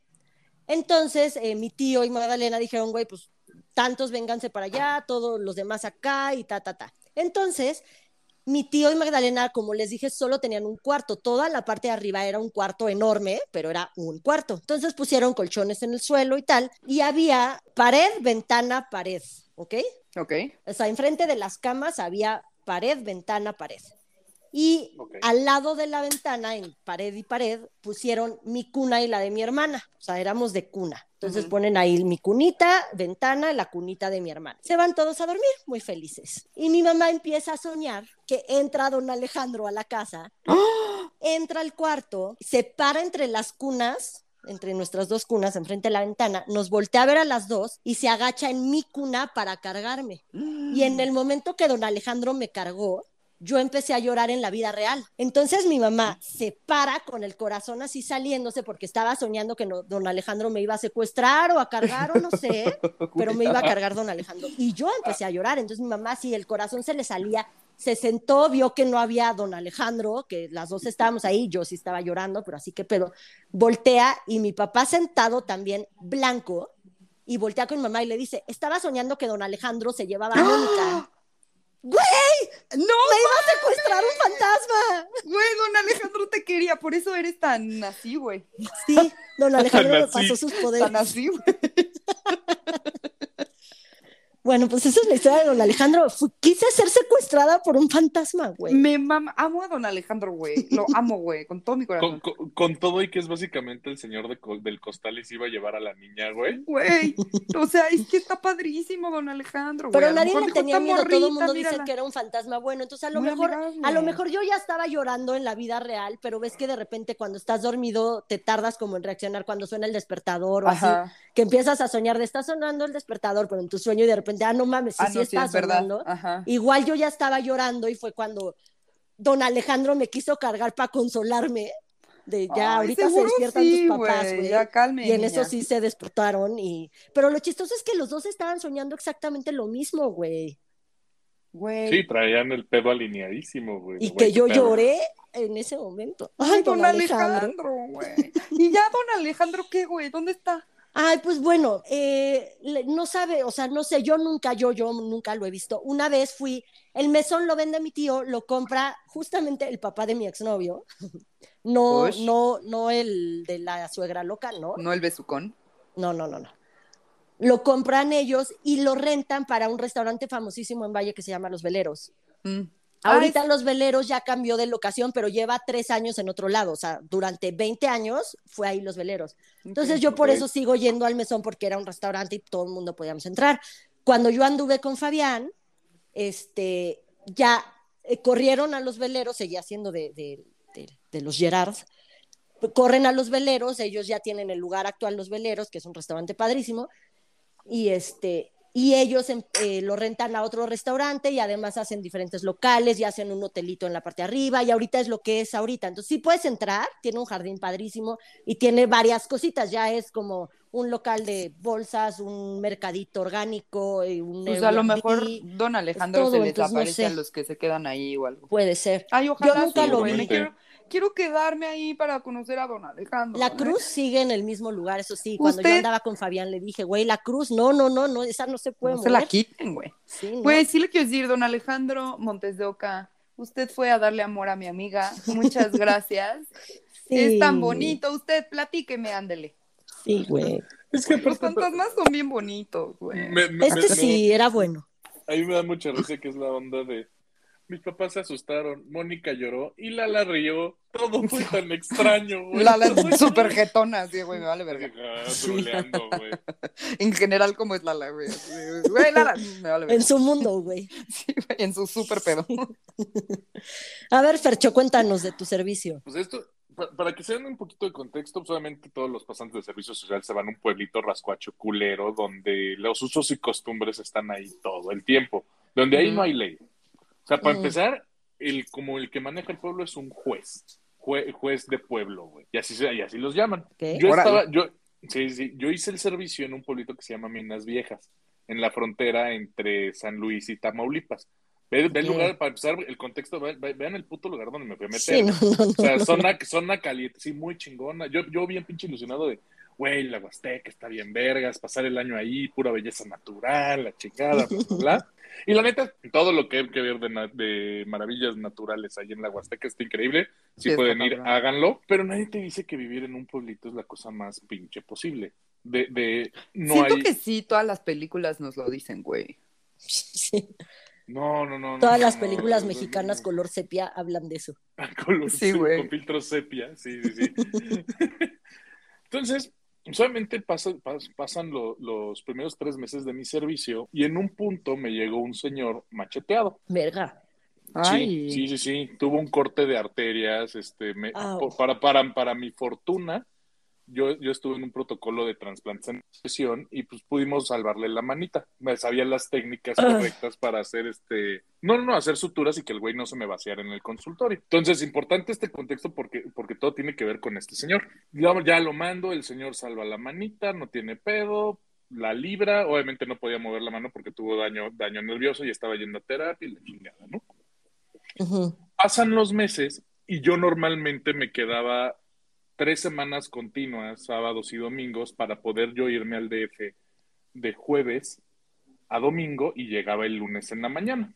C: Entonces eh, mi tío y Magdalena dijeron, güey, pues tantos vénganse para allá, todos los demás acá y ta, ta, ta. Entonces, mi tío y Magdalena, como les dije, solo tenían un cuarto. Toda la parte de arriba era un cuarto enorme, pero era un cuarto. Entonces pusieron colchones en el suelo y tal. Y había pared, ventana, pared. ¿Ok?
A: Ok.
C: O sea, enfrente de las camas había pared, ventana, pared. Y al lado de la ventana, en pared y pared, pusieron mi cuna y la de mi hermana. O sea, éramos de cuna. Entonces ponen ahí mi cunita, ventana, la cunita de mi hermana. Se van todos a dormir, muy felices. Y mi mamá empieza a soñar que entra don Alejandro a la casa, entra al cuarto, se para entre las cunas, entre nuestras dos cunas, enfrente de la ventana, nos voltea a ver a las dos y se agacha en mi cuna para cargarme. Y en el momento que don Alejandro me cargó, yo empecé a llorar en la vida real. Entonces mi mamá se para con el corazón así saliéndose porque estaba soñando que no- don Alejandro me iba a secuestrar o a cargar o no sé, pero me iba a cargar don Alejandro. Y yo empecé a llorar. Entonces mi mamá, sí, el corazón se le salía, se sentó, vio que no había don Alejandro, que las dos estábamos ahí, yo sí estaba llorando, pero así que pedo. Voltea y mi papá sentado también blanco y voltea con mi mamá y le dice, estaba soñando que don Alejandro se llevaba a Mónica.
A: ¡No!
C: ¡Me iba a secuestrar un fantasma!
A: Güey, don Alejandro te quería, por eso eres tan así, güey.
C: Sí, don Alejandro me pasó sus poderes.
A: Tan así, güey.
C: Bueno, pues esa es la historia de don Alejandro. Quise ser secuestrada por un fantasma, güey.
A: Me mama, amo a don Alejandro, güey. Lo amo, güey, con todo mi
B: Con,
A: corazón.
B: con- con todo y que es básicamente el señor de co- del costal y se iba a llevar a la niña, güey.
A: Güey, o sea, es que está padrísimo don Alejandro, güey.
C: Pero nadie le tenía
A: "Esta
C: miedo, todo el mundo dice
A: mírala".
C: que era un fantasma bueno, entonces a lo
A: Muy
C: mejor,
A: amigable.
C: a lo mejor yo ya estaba llorando en la vida real, pero ves que de repente cuando estás dormido te tardas como en reaccionar cuando suena el despertador o así, que empiezas a soñar de está sonando el despertador, pero en tu sueño y de repente, ah, no mames, sí,
A: Ah,
C: sí
A: no, sí,
C: está
A: es verdad.
C: sonando.
A: Ajá.
C: Igual yo ya estaba llorando y fue cuando don Alejandro me quiso cargar para consolarme. De ya,
A: Ay,
C: ahorita se despiertan
A: sí,
C: tus papás,
A: güey,
C: güey.
A: ya calme,
C: Y en
A: niña.
C: eso sí se despertaron. Y... Pero lo chistoso es que los dos estaban soñando exactamente lo mismo, güey.
A: Güey.
B: Sí, traían el pedo alineadísimo, güey.
C: Y
B: Güey,
C: que yo
B: pedo.
C: lloré en ese momento.
A: Ay, don Alejandro, güey. Y ya don Alejandro, ¿qué, güey? ¿Dónde está?
C: Ay, pues bueno, eh, no sabe, o sea, no sé, yo nunca, yo, yo nunca lo he visto. Una vez fui, el mesón lo vende mi tío, lo compra justamente el papá de mi exnovio. No,
A: Ush.
C: no, no el de la suegra loca, ¿no?
A: No el besucón.
C: No, no, no, no. Lo compran ellos y lo rentan para un restaurante famosísimo en Valle que se llama Los Veleros.
A: Mm.
C: Ahorita
A: Ah,
C: Los Veleros ya cambió de locación, pero lleva tres años en otro lado. O sea, durante 20 años fue ahí Los Veleros. Entonces yo por eso sigo yendo al mesón porque era un restaurante y todo el mundo podíamos entrar. Cuando yo anduve con Fabián, este, ya eh, corrieron a los veleros, seguía siendo de, de- de- de los Gerards, corren a los veleros, ellos ya tienen el lugar actual Los Veleros, que es un restaurante padrísimo, y este y ellos em- eh, lo rentan a otro restaurante y además hacen diferentes locales y hacen un hotelito en la parte de arriba y ahorita es lo que es ahorita. Entonces sí puedes entrar, tiene un jardín padrísimo y tiene varias cositas, ya es como un local de bolsas, un mercadito orgánico, y un
A: Pues a lo mejor don Alejandro
C: todo,
A: se les
C: entonces no
A: aparece
C: sé.
A: a los que se quedan ahí o algo.
C: puede ser.
A: Ay, ojalá
C: nunca
A: sí,
C: lo
A: güey,
C: vi.
A: me Quiero, quiero quedarme ahí para conocer a don Alejandro.
C: La cruz sigue en el mismo lugar, eso sí. Cuando yo andaba con Fabián le dije, güey, la cruz, no, no, no, no, esa no se puede
A: No se la quiten, güey.
C: Sí, ¿no?
A: Pues sí le quiero decir, don Alejandro Montes de Oca, usted fue a darle amor a mi amiga. Muchas gracias.
C: Sí.
A: Es tan bonito. Usted platíqueme, ándele.
C: Sí, güey.
B: Es que
A: Los fantasmas son bien bonitos, güey.
B: me- me-
C: Este
B: me-
C: sí, era bueno.
B: A mí me da mucha risa que es la onda de mis papás se asustaron, Mónica lloró y Lala rió. Todo fue tan extraño, güey.
A: La, la
B: Todo
A: súper jetona, así, güey, me vale verga.
B: Ah, güey.
A: En general, como es Lala, güey. Güey, Lala, me vale
C: En
A: verga.
C: su mundo, güey.
A: Sí, güey, en su súper pedo.
C: A ver, Fercho, cuéntanos de tu servicio.
B: Pues esto, pa- para que se den un poquito de contexto, obviamente todos los pasantes de servicio social se van a un pueblito rascuacho culero donde los usos y costumbres están ahí todo el tiempo, donde ahí no hay ley. O sea, para
C: Ujú.
B: empezar, el, como el que maneja el pueblo es un juez, jue- juez de pueblo, güey, y así, se- y así los llaman. Yo
A: Órale.
B: estaba, yo, sí, sí, yo hice el servicio en un pueblito que se llama Minas Viejas, en la frontera entre San Luis y Tamaulipas. Ve, ve el lugar, para empezar, el contexto, ve- ve- vean el puto lugar donde me fui a meter.
C: Sí, no, no, no.
B: O sea, zona, zona caliente, sí, muy chingona. Yo, yo bien pinche ilusionado de, güey, la Huasteca está bien vergas, pasar el año ahí, pura belleza natural, la chingada, bla, bla, bla. Y la neta, todo lo que hay que ver de, de maravillas naturales ahí en la Huasteca está increíble. Si
A: Sí,
B: pueden ir,
A: cabrón.
B: háganlo. Pero nadie te dice que vivir en un pueblito es la cosa más pinche posible. De, de no
A: Siento
B: hay...
A: que sí, todas las películas nos lo dicen, güey.
C: Sí.
B: No, no, no.
C: Todas
B: no,
C: las películas
B: no, no,
C: mexicanas
B: no.
C: color sepia hablan de eso.
B: Color
A: Sí, güey.
B: Con filtro sepia, sí, sí, sí. Entonces, solamente pasa- pas- pasan lo- los primeros tres meses de mi servicio y en un punto me llegó un señor macheteado.
C: Verga.
A: Ay.
B: Sí, sí, sí, sí. Tuvo un corte de arterias, este, me- para, para, para mi fortuna, yo, yo estuve en un protocolo de transplantación y pues pudimos salvarle la manita. Me sabía las técnicas
C: Ah.
B: correctas para hacer este, no, no, hacer suturas y que el güey no se me vaciara en el consultorio. Entonces, importante este contexto porque, porque todo tiene que ver con este señor. Ya, ya lo mando, el señor salva la manita, no tiene pedo, la libra, obviamente no podía mover la mano porque tuvo daño, daño nervioso y estaba yendo a terapia y la chingada, ¿no? Pasan los meses y yo normalmente me quedaba tres semanas continuas, sábados y domingos, para poder yo irme al DF de jueves a domingo y llegaba el lunes en la mañana.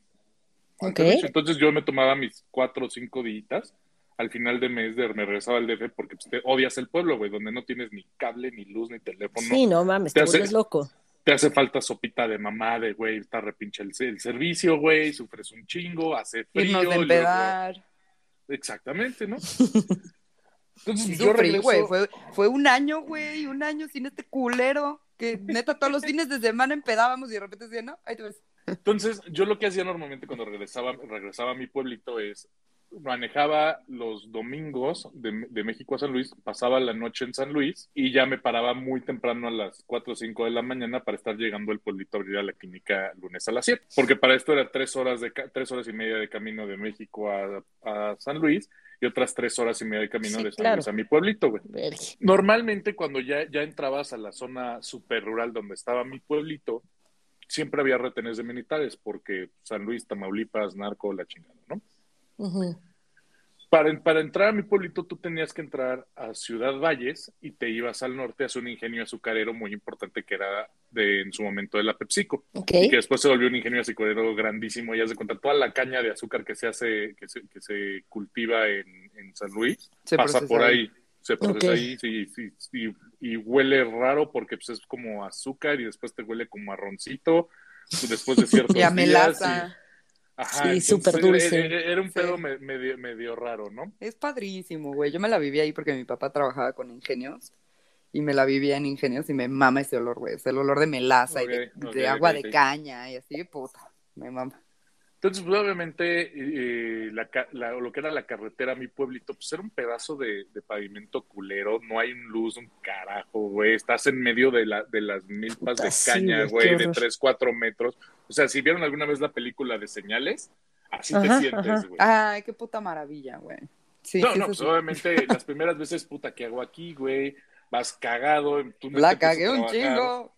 C: Ok.
B: Entonces yo me tomaba mis cuatro o cinco días. Al final de mes de, me regresaba al DF porque pues, te odias el pueblo, güey, donde no tienes ni cable, ni luz, ni teléfono.
C: Sí, no mames,
B: Te
C: te
B: hace-
C: loco.
B: Te hace falta sopita de mamá, de güey, está repinche el, el servicio, güey, sufres un chingo, hace frío.
A: Irnos de
B: luego-
A: empedar.
B: Exactamente, ¿no? Entonces
A: Sí,
B: yo
A: sufrí,
B: regreso,
A: güey. Fue, fue un año, güey, un año sin este culero. Que neta, todos los fines de semana empedábamos y de repente decían, no, ahí te ves.
B: entonces yo lo que hacía normalmente cuando regresaba, regresaba a mi pueblito es manejaba los domingos de, de México a San Luis, pasaba la noche en San Luis y ya me paraba muy temprano a las 4 o 5 de la mañana para estar llegando al pueblito a abrir a la clínica lunes a las 7, porque para esto era tres horas, de, tres horas y media de camino de México a, a San Luis y otras tres horas y media de camino
C: Sí,
B: de San
C: claro.
B: Luis a mi pueblito, güey. Normalmente cuando ya, ya entrabas a la zona super rural donde estaba mi pueblito, siempre había retenes de militares, porque San Luis, Tamaulipas, narco, la chingada, ¿no?
C: Ujú.
B: Para, para entrar a mi pueblito tú tenías que entrar a Ciudad Valles y te ibas al norte hacia un ingenio azucarero muy importante que era de, en su momento de la PepsiCo. Y que después se volvió un ingenio azucarero grandísimo. Y has de contar toda la caña de azúcar que se hace, que se, que se cultiva en, en San Luis,
A: Se
B: pasa
A: procesa
B: por
A: ahí.
B: se procesa ahí sí, sí, sí, y huele raro porque pues, es como azúcar y después te huele como a roncito después de ciertos
A: Y a
B: días
A: melaza.
B: Ajá,
C: Sí, súper dulce.
B: Era, era- era un
A: Sí.
B: pedo me- medio, medio raro, ¿no?
A: Es padrísimo, güey. Yo me la viví ahí porque mi papá trabajaba con ingenios. Y me la vivía en ingenios y me mama ese olor, güey. Es el olor de melaza y de, agua de caña y así, puta. Me mama.
B: Entonces, pues, obviamente, eh, la ca- la- lo que era la carretera a mi pueblito, pues era un pedazo de, de pavimento culero, no hay luz, un carajo, güey, estás en medio de, la, de las milpas
C: Puta,
B: de caña,
C: güey,
B: de
C: horror.
B: 3, 4 metros. O sea, si vieron alguna vez la película de señales, así
C: Ajá,
B: te sientes, güey.
A: Ay, qué puta maravilla, güey. Sí,
B: no, no, pues
A: sí.
B: obviamente las primeras veces, puta, ¿qué hago aquí, güey? Vas cagado, tu mente
A: La cagué un chingo.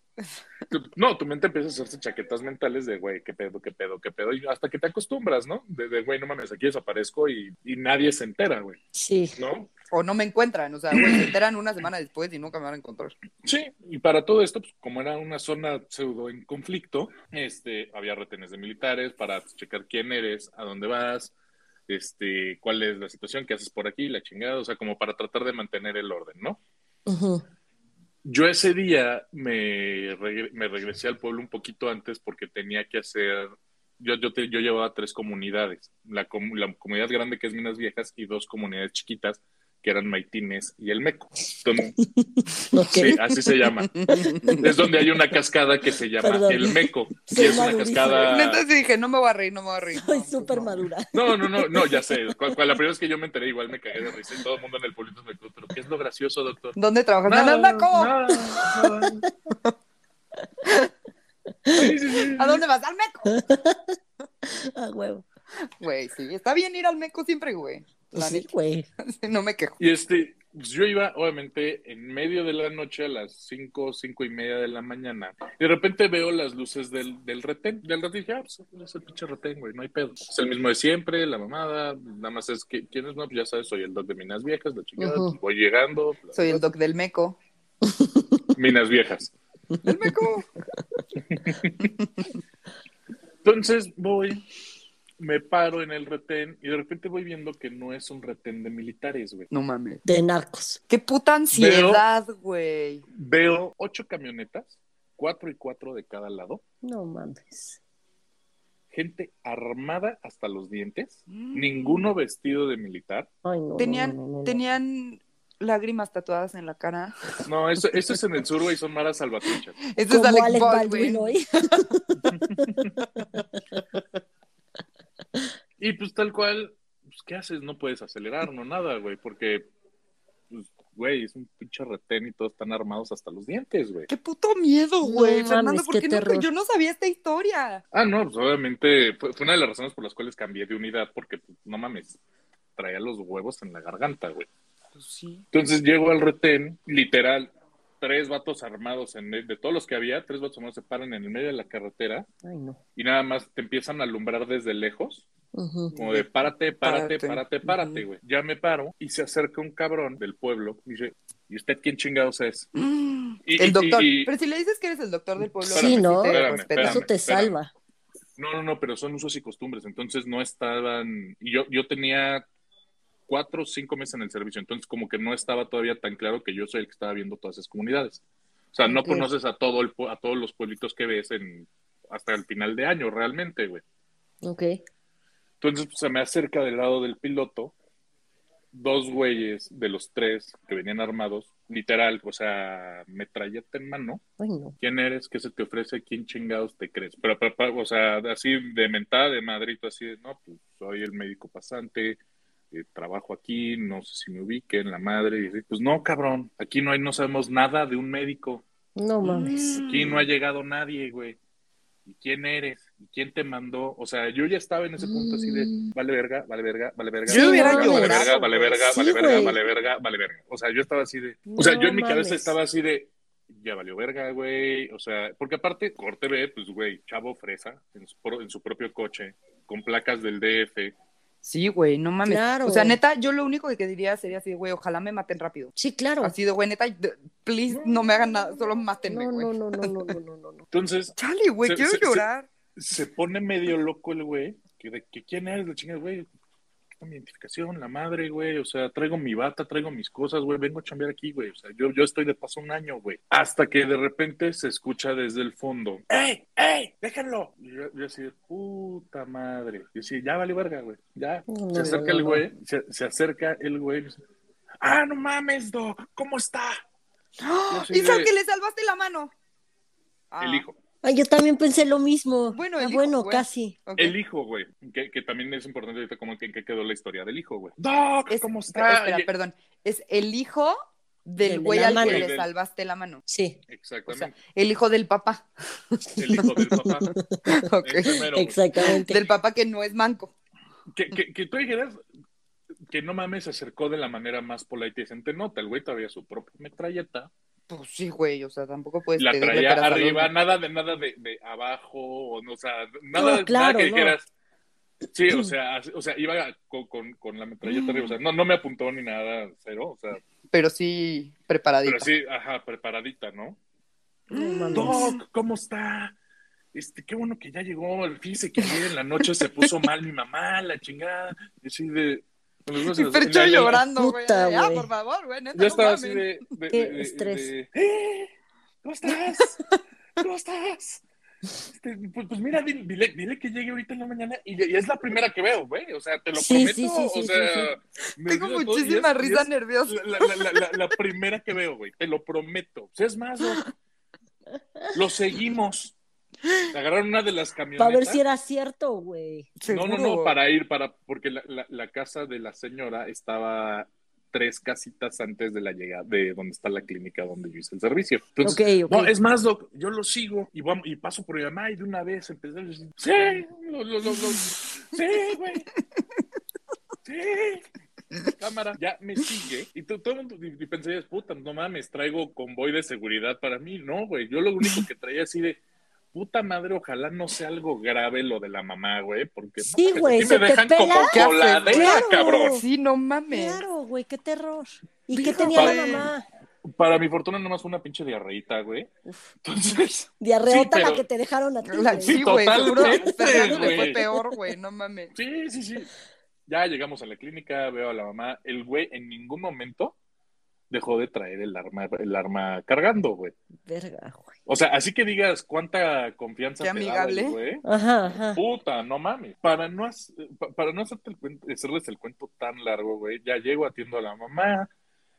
B: Tu- No, tu mente empieza a hacerse chaquetas mentales de, güey, qué pedo, qué pedo, qué pedo, y hasta que te acostumbras, ¿no? De, de, güey, no mames, aquí desaparezco y, y nadie se entera, güey,
C: Sí.
B: ¿no?
A: O no me encuentran, o sea, güey, se enteran una semana después y nunca me van a encontrar.
B: Sí, y para todo esto, pues como era una zona pseudo en conflicto, este, había retenes de militares para checar quién eres, a dónde vas, este, cuál es la situación, qué haces por aquí, la chingada, o sea, como para tratar de mantener el orden, ¿no?
C: Ujú.
B: Yo ese día me, regre- me regresé al pueblo un poquito antes porque tenía que hacer, yo, yo, te- yo llevaba tres comunidades, la, com- la comunidad grande que es Minas Viejas y dos comunidades chiquitas que eran Maitines y El Meco. Entonces, sí, así se llama. Es donde hay una cascada que se llama
C: Perdón.
B: El Meco. Y es una cascada...
A: Sí dije, no me voy a reír, no me voy a reír.
C: Soy
A: No, pues
C: súper
A: no.
C: madura.
B: No, no, no, no, ya sé. Cu- cu- la primera vez que yo me enteré, igual me cagué de risa y todo el mundo en el pueblito me preguntó, ¿pero qué es lo gracioso, doctor?
A: ¿Dónde trabajas? ¡No, no, no, ¿cómo?
B: nada, nada. Sí, sí, sí.
A: ¿A dónde vas? ¡Al meco!
C: Ah, huevo.
A: Güey, sí, está bien ir al meco siempre, güey. La
C: Sí, güey.
A: no me quejo.
B: Y este, pues yo iba, obviamente, en medio de la noche a las cinco, cinco y media de la mañana. Y de repente veo las luces del, del retén. Del retén dije, ah, pues es el pinche retén, güey, no hay pedo. Es el mismo de siempre, la mamada. Nada más es que, ¿quién es? No, pues ya sabes, soy el doc de Minas Viejas, la chingada.
C: Ujú.
B: Voy llegando. bla,
A: Soy
B: bla,
A: el doc del meco.
B: Minas Viejas.
A: ¡El meco!
B: Entonces voy, me paro en el retén y de repente voy viendo que no es un retén de militares, güey.
A: No mames.
C: De narcos.
A: ¡Qué puta ansiedad, güey!
B: Veo ocho camionetas, cuatro y cuatro de cada lado.
C: No mames.
B: gente armada hasta los dientes,
A: Mm.
B: ninguno vestido de militar.
C: Ay, no,
A: Tenían,
C: no, no, no.
A: tenían lágrimas tatuadas en la cara.
B: No, eso, eso es en el sur, güey, son maras salvatruchas.
A: Ese es Alec,
C: Alec
A: Baldwin.
C: Baldwin hoy.
B: Y pues tal cual, pues, ¿qué haces? No puedes acelerar, no nada, güey, porque, pues, güey, es un pinche retén y todos están armados hasta los dientes, güey.
A: Qué puto miedo,
C: No
A: güey. Fernando,
C: mames,
A: ¿por
C: qué terror.
A: yo no sabía esta historia?
B: Ah, no, pues obviamente fue, fue una de las razones por las cuales cambié de unidad, porque, pues, no mames, traía los huevos en la garganta, güey.
A: Pues sí.
B: Entonces llego al retén, literal, tres vatos armados, en el- de todos los que había, tres vatos armados se paran en el medio de la carretera
C: Ay, no.
B: y nada más te empiezan a alumbrar desde lejos, como de párate, párate,
A: Párate.
B: párate, güey. Ya me paro y se acerca un cabrón del pueblo y dice, ¿y usted quién chingados es?
A: Mm,
B: Y-
A: el
B: y-
A: doctor.
B: y-
A: Pero si le dices que eres el doctor del pueblo,
C: Sí, ¿no?
A: te
B: Espérame,
A: respeta.
C: Eso te
B: espérame.
C: salva.
B: No, no, no, pero son usos y costumbres, entonces no estaban, y yo, yo tenía cuatro o cinco meses en el servicio, entonces como que no estaba todavía tan claro que yo soy el que estaba viendo todas esas comunidades. O sea, no conoces a todo el, a todos los pueblitos que ves en, hasta el final de año, realmente, güey.
C: Ok.
B: Entonces pues, se me acerca del lado del piloto, dos güeyes de los tres que venían armados, literal, o sea, metralleta en mano.
C: Ay, no.
B: ¿Quién eres? ¿Qué se te ofrece? ¿Quién chingados te crees? Pero, pero, pero, o sea, así de mentada de madrito, así de, no, pues soy el médico pasante, eh, trabajo aquí, no sé si me ubiquen, la madre. Y así, pues no, cabrón, aquí no hay, no sabemos nada de un médico.
C: No mames.
A: Mm.
B: Aquí no ha llegado nadie, güey. ¿Y quién eres? ¿Y quién te mandó? O sea, yo ya estaba en ese punto así de,
C: Mm.
B: vale verga, vale verga, vale verga.
A: Yo hubiera
B: vale verga, vale verga,
C: Sí,
B: vale verga,
C: güey.
B: vale verga, vale verga. O sea, yo estaba así de, o sea,
C: No
B: yo en mi cabeza
C: mames.
B: estaba así de, ya valió verga, güey. O sea, porque aparte, corte B, pues, güey, chavo fresa en su, pro- en su propio coche, con placas del DF.
A: Sí, güey, no mames.
C: Claro.
A: O sea, neta, yo lo único que diría sería así, güey, ojalá me maten rápido.
C: Sí, claro.
A: Así de, güey, neta, please, no me hagan nada, solo mátenme,
C: No,
A: güey.
C: no, no, no, no, no, no, no, no.
B: Entonces,
A: Chale, güey, quiero
B: se- se-
A: llorar.
B: se pone medio loco el güey, que de que quién eres, la chingada, güey. Esta mi identificación, la madre, güey. O sea, traigo mi bata, traigo mis cosas, güey. Vengo a chambear aquí, güey. O sea, yo, yo estoy de paso un año, güey. Hasta que de repente se escucha desde el fondo. ¡Ey! ¡Ey! ¡Déjenlo! Y yo, yo así puta madre. Yo así, ya vale verga, güey. Ya.
C: No,
B: se acerca
C: no,
B: el
C: no.
B: güey. Se, se acerca el güey. ¡Ah, no mames, Doc! ¿Cómo está?
A: ¡Ah!
B: Soy
A: Isaac,
B: de-
A: que le salvaste la mano. Ah,
B: El hijo.
C: Ay, yo también pensé lo mismo.
A: Bueno,
C: Ah,
A: el hijo,
C: bueno,
A: güey.
C: casi.
B: El hijo, güey, que, que también es importante ahorita como que en qué quedó la historia del hijo, güey. Doc,
A: Es-
B: ¿cómo
A: espera,
B: está?
A: espera,
B: Y-
A: perdón. Es el hijo
C: Del
A: del
C: de
A: güey al que le salvaste la mano.
C: Sí,
A: O sea,
B: Exactamente.
A: el hijo del papá.
B: el hijo del papá.
A: Ok.
B: Ese mero, güey.
C: exactamente.
A: Del papá que no es manco.
B: Que, que, que tú dijeras que no mames se acercó de la manera más polite y decente. Nota, el güey traía su propia metralleta.
A: Pues sí, güey, o sea, tampoco puedes
B: la
A: pedirle
B: traía
A: peras al
B: arriba, nada de nada de, de abajo, o no, o sea, nada,
C: No,
B: nada
C: claro,
B: que
C: no.
B: dijeras. Sí, o sea, o sea, iba con, con, con la metralleta arriba, o sea, no, no me apuntó ni nada, cero, o sea,
A: Pero sí preparadito.
B: pero sí, ajá, preparadita, ¿no?
C: No mames.
B: Doc, ¿cómo está? Este, qué bueno que ya llegó. Fíjese que ayer en la noche se puso mal mi mamá, la chingada. Y así de. Los
A: Fercho
B: la-
A: llorando, güey. Ah, por favor, güey,
B: Yo
A: no
B: estaba así de. de-
C: Qué
B: de-
C: estrés.
B: "Eh, ¿Cómo estás? ¿Cómo estás? Este, pues, pues mira, dile, dile, que llegue ahorita en la mañana y, y es la primera que veo, güey. O sea, te lo
C: Sí,
B: prometo.
C: sí, sí, sí,
B: o
C: sí,
B: sea,
A: Tengo muchísima
B: es-
A: risa nerviosa.
B: La, la- la- la- la primera que veo, güey. Te lo prometo. O sea, es más, lo seguimos. Agarraron una de las camionetas.
C: Para ver si era cierto, güey.
B: No, no, no, para ir, para, porque la, la- la casa de la señora estaba tres casitas antes de la llegada, de donde está la clínica donde yo hice el servicio. Entonces,
C: ok, ok.
B: no, es más, Doc, yo lo sigo y, vamos, y paso por mi mamá y de una vez empecé a decir, sí, lo, lo, lo, lo- sí, güey, sí. Cámara, ya me sigue. Y tú- todo el mundo y, y pensarías, puta, no mames, traigo convoy de seguridad para mí. No, güey, yo lo único que traía así de, puta madre, ojalá no sea algo grave lo de la mamá, güey, porque
C: Sí, güey,
B: aquí
C: se
B: me
C: te
B: dejan
C: pela.
B: como
A: ¿Qué haces,
B: coladera,
C: Claro.
B: cabrón.
A: Sí, no mames.
C: Claro, güey, qué terror. ¿Y qué tenía la mamá?
B: Para mi fortuna nomás fue una pinche diarreíta, güey. Entonces,
C: Diarreota
B: Sí, pero-
C: la que te dejaron a ti.
A: La- sí, güey,
B: totalmente,
A: fue peor, güey, no mames.
B: sí, sí, sí. Ya llegamos a la clínica, veo a la mamá. El güey en ningún momento dejó de traer el arma, el arma cargando, güey.
C: Verga, güey.
B: O sea, así que digas cuánta confianza
A: Qué
B: te
A: amigable.
B: güey.
C: Ajá, ajá.
B: Puta, no mames. Para no, para no hacerte el cuento- hacerles el cuento tan largo, güey, ya llego, atiendo a la mamá.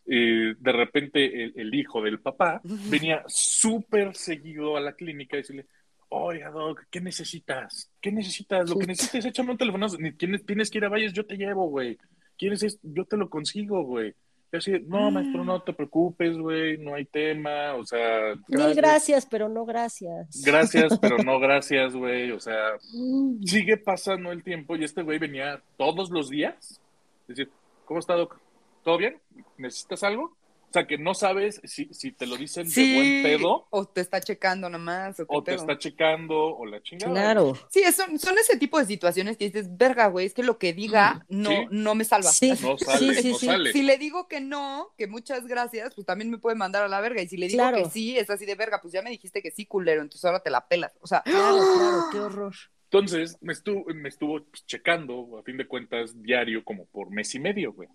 B: eh, de repente el, el hijo del papá venía súper seguido a la clínica a decirle, oiga, Doc, ¿qué necesitas? ¿Qué necesitas? Lo que necesites, échame un teléfono. Ni tienes, tienes que ir a Valles, yo te llevo, güey. ¿Quieres esto? Yo te lo consigo, güey. Y así, no, maestro, no te preocupes, güey, no hay tema, o sea...
C: Mil gracias, pero no gracias.
B: Gracias, pero no gracias, güey, o sea
C: Mm.
B: sigue pasando el tiempo y este güey venía todos los días. Decir, ¿cómo está, Doc? ¿Todo bien? ¿Necesitas algo? O sea, que no sabes si, si te lo dicen de buen pedo
A: o te está checando nomás, o,
B: te
A: pedo.
B: está checando o la chingada.
C: Claro.
A: Sí, son, son ese tipo de situaciones que dices, verga, güey, es que lo que diga no,
B: Sí.
A: no me salva.
C: Sí,
B: No sale,
C: sí, sí,
B: no
C: sí.
B: sale.
A: Si le digo que no, que muchas gracias, pues también me puede mandar a la verga. Y si le digo
C: Claro.
A: que sí, es así de verga, pues ya me dijiste que sí, culero, entonces ahora te la pelas. O sea,
C: Claro, claro, qué horror.
B: Entonces, me estuvo, me estuvo pues, checando, a fin de cuentas, diario, como por mes y medio, güey.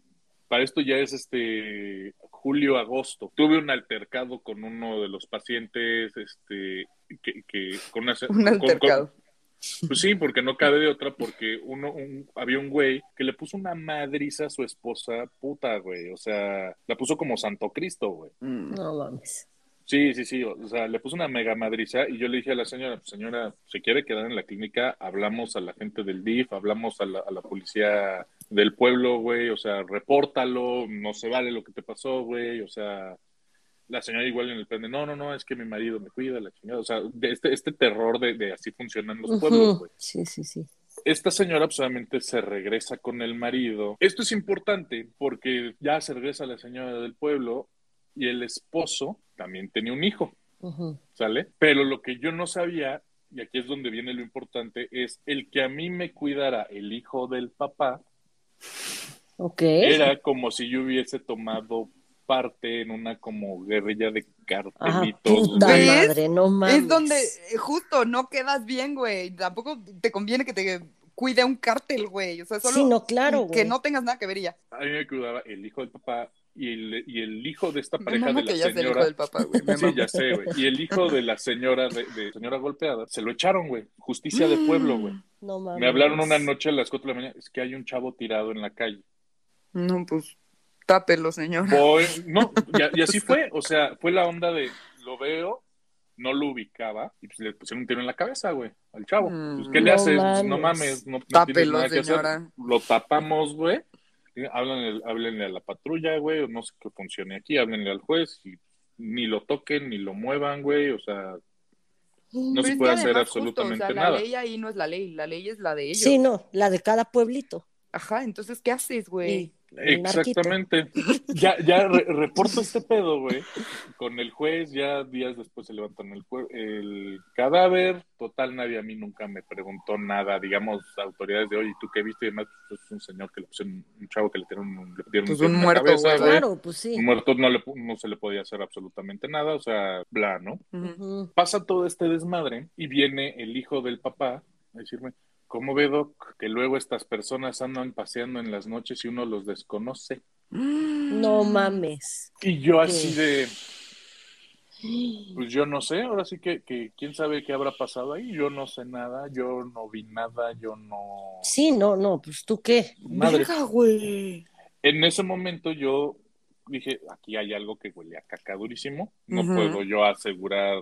B: Para esto ya es este julio, agosto. Tuve un altercado con uno de los pacientes, este, que, que con una,
A: un altercado.
B: con- Pues sí, porque no cabe de otra, porque uno, un- había un güey que le puso una madriza a su esposa, puta, güey. O sea, la puso como Santo Cristo, güey.
A: Mm.
C: No mames.
B: Sí, sí, sí. O sea, le puso una mega madriza y yo le dije a la señora, "Pues, señora, se quiere quedar en la clínica, hablamos a la gente del DIF, hablamos a la, a la policía del pueblo, güey. O sea, repórtalo, no se vale lo que te pasó, güey. O sea, la señora igual en el plan de, no, no, no, es que mi marido me cuida, la chingada. O sea, de este, este terror de, de así funcionan los pueblos, güey.
C: Sí, sí, sí.
B: Esta señora pues, obviamente se regresa con el marido. Esto es importante porque ya se regresa la señora del pueblo y el esposo también tenía un hijo,
C: Ujú.
B: ¿sale? Pero lo que yo no sabía, y aquí es donde viene lo importante, es el que a mí me cuidara el hijo del papá,
C: Ok.
B: era como si yo hubiese tomado parte en una como guerrilla de
C: Ajá,
B: cartelitos.
A: ¿Ves?
C: madre, no mames.
A: Es donde eh, justo no quedas bien, güey. Tampoco te conviene que te cuide un cártel, güey. O sea, solo
C: Sí, no, claro,
A: que
C: güey.
A: no tengas nada que ver y ya.
B: A mí me cuidaba el hijo del papá y el, y el hijo de esta pareja de la
A: que ya el hijo
B: señora.
A: del papá, güey. Me
B: Sí,
A: mama.
B: ya sé, güey. Y el hijo de la señora, de, de señora golpeada, se lo echaron, güey. Justicia de pueblo, güey.
C: No mames.
B: Me hablaron una noche a las 4 de la mañana, es que hay un chavo tirado en la calle.
A: No, pues tápelo, señor.
B: Voy, no, y, y así fue, o sea, fue la onda de, lo veo, no lo ubicaba, y pues le pusieron un tiro en la cabeza, güey, al chavo.
A: Mm,
B: Pues, ¿Qué le
C: no
B: haces? Pues, no
C: mames.
B: mames, no, no tienes
A: Tápelo,
B: nada que hacer.
A: señora.
B: Lo tapamos, güey. Háblenle, háblenle a la patrulla, güey, o no sé qué funcione aquí, háblenle al juez, y ni lo toquen, ni lo muevan, güey, o sea, no
A: Pero
B: se puede hacer
A: además, justo,
B: absolutamente
A: o sea,
B: nada.
A: La ley ahí no es la ley, la ley es la de ellos.
C: Sí, no, la de cada pueblito.
A: Ajá, entonces, ¿qué haces, güey?
C: Narquito.
B: Exactamente. Ya, ya re- reporto este pedo, güey, con el juez, ya días después se levantan el, el cadáver, total, nadie a mí nunca me preguntó nada, digamos, autoridades de, oye, ¿tú qué viste? Y además, pues, es un señor que le pusieron, un chavo que le dieron un, le dieron
A: Pues un muerto,
B: cabeza,
A: güey.
B: güey.
C: Claro, pues sí.
B: Un muerto no, le, no se le podía hacer absolutamente nada, o sea, bla, ¿no? Pasa todo este desmadre y viene el hijo del papá a decirme, ¿cómo ve, Doc, que luego estas personas andan paseando en las noches y uno los desconoce?
C: No mames.
B: Y yo así de, pues yo no sé, ahora sí que, que quién sabe qué habrá pasado ahí, yo no sé nada, yo no vi nada, yo no...
C: Sí, no, no, pues tú qué.
B: Madre.
A: Verga, güey.
B: En ese momento yo dije, aquí hay algo que huele a caca durísimo, no puedo yo asegurar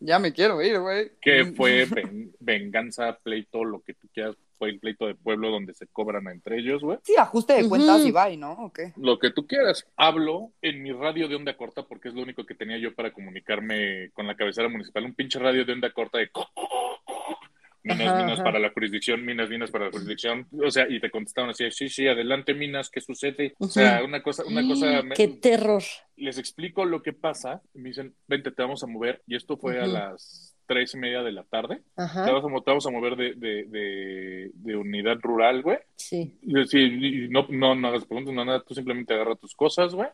A: Ya me quiero ir, güey.
B: que
A: Mm.
B: fue ven- venganza, pleito, lo que tú quieras, fue el pleito de pueblo donde se cobran entre ellos, güey.
A: Sí, ajuste de cuentas
C: Ujú.
A: y bye, ¿no? ¿O qué?
B: Lo que tú quieras. Hablo en mi radio de onda corta porque es lo único que tenía yo para comunicarme con la cabecera municipal. Un pinche radio de onda corta de... Minas,
C: Ajá,
B: minas
C: ajá.
B: para la jurisdicción, minas, minas para la jurisdicción. O sea, y te contestaban así, sí, sí, adelante, minas, ¿qué sucede? O sea, una cosa, una cosa... me-
C: Qué terror.
B: les explico lo que pasa. y Me dicen, vente, te vamos a mover. Y esto fue a las tres y media de la tarde. Te
C: Ajá.
B: vamos a, mo- te vamos a mover de, de, de, de unidad rural, güey.
C: Sí.
B: Y no, no, no hagas preguntas, no nada, tú simplemente agarra tus cosas, güey.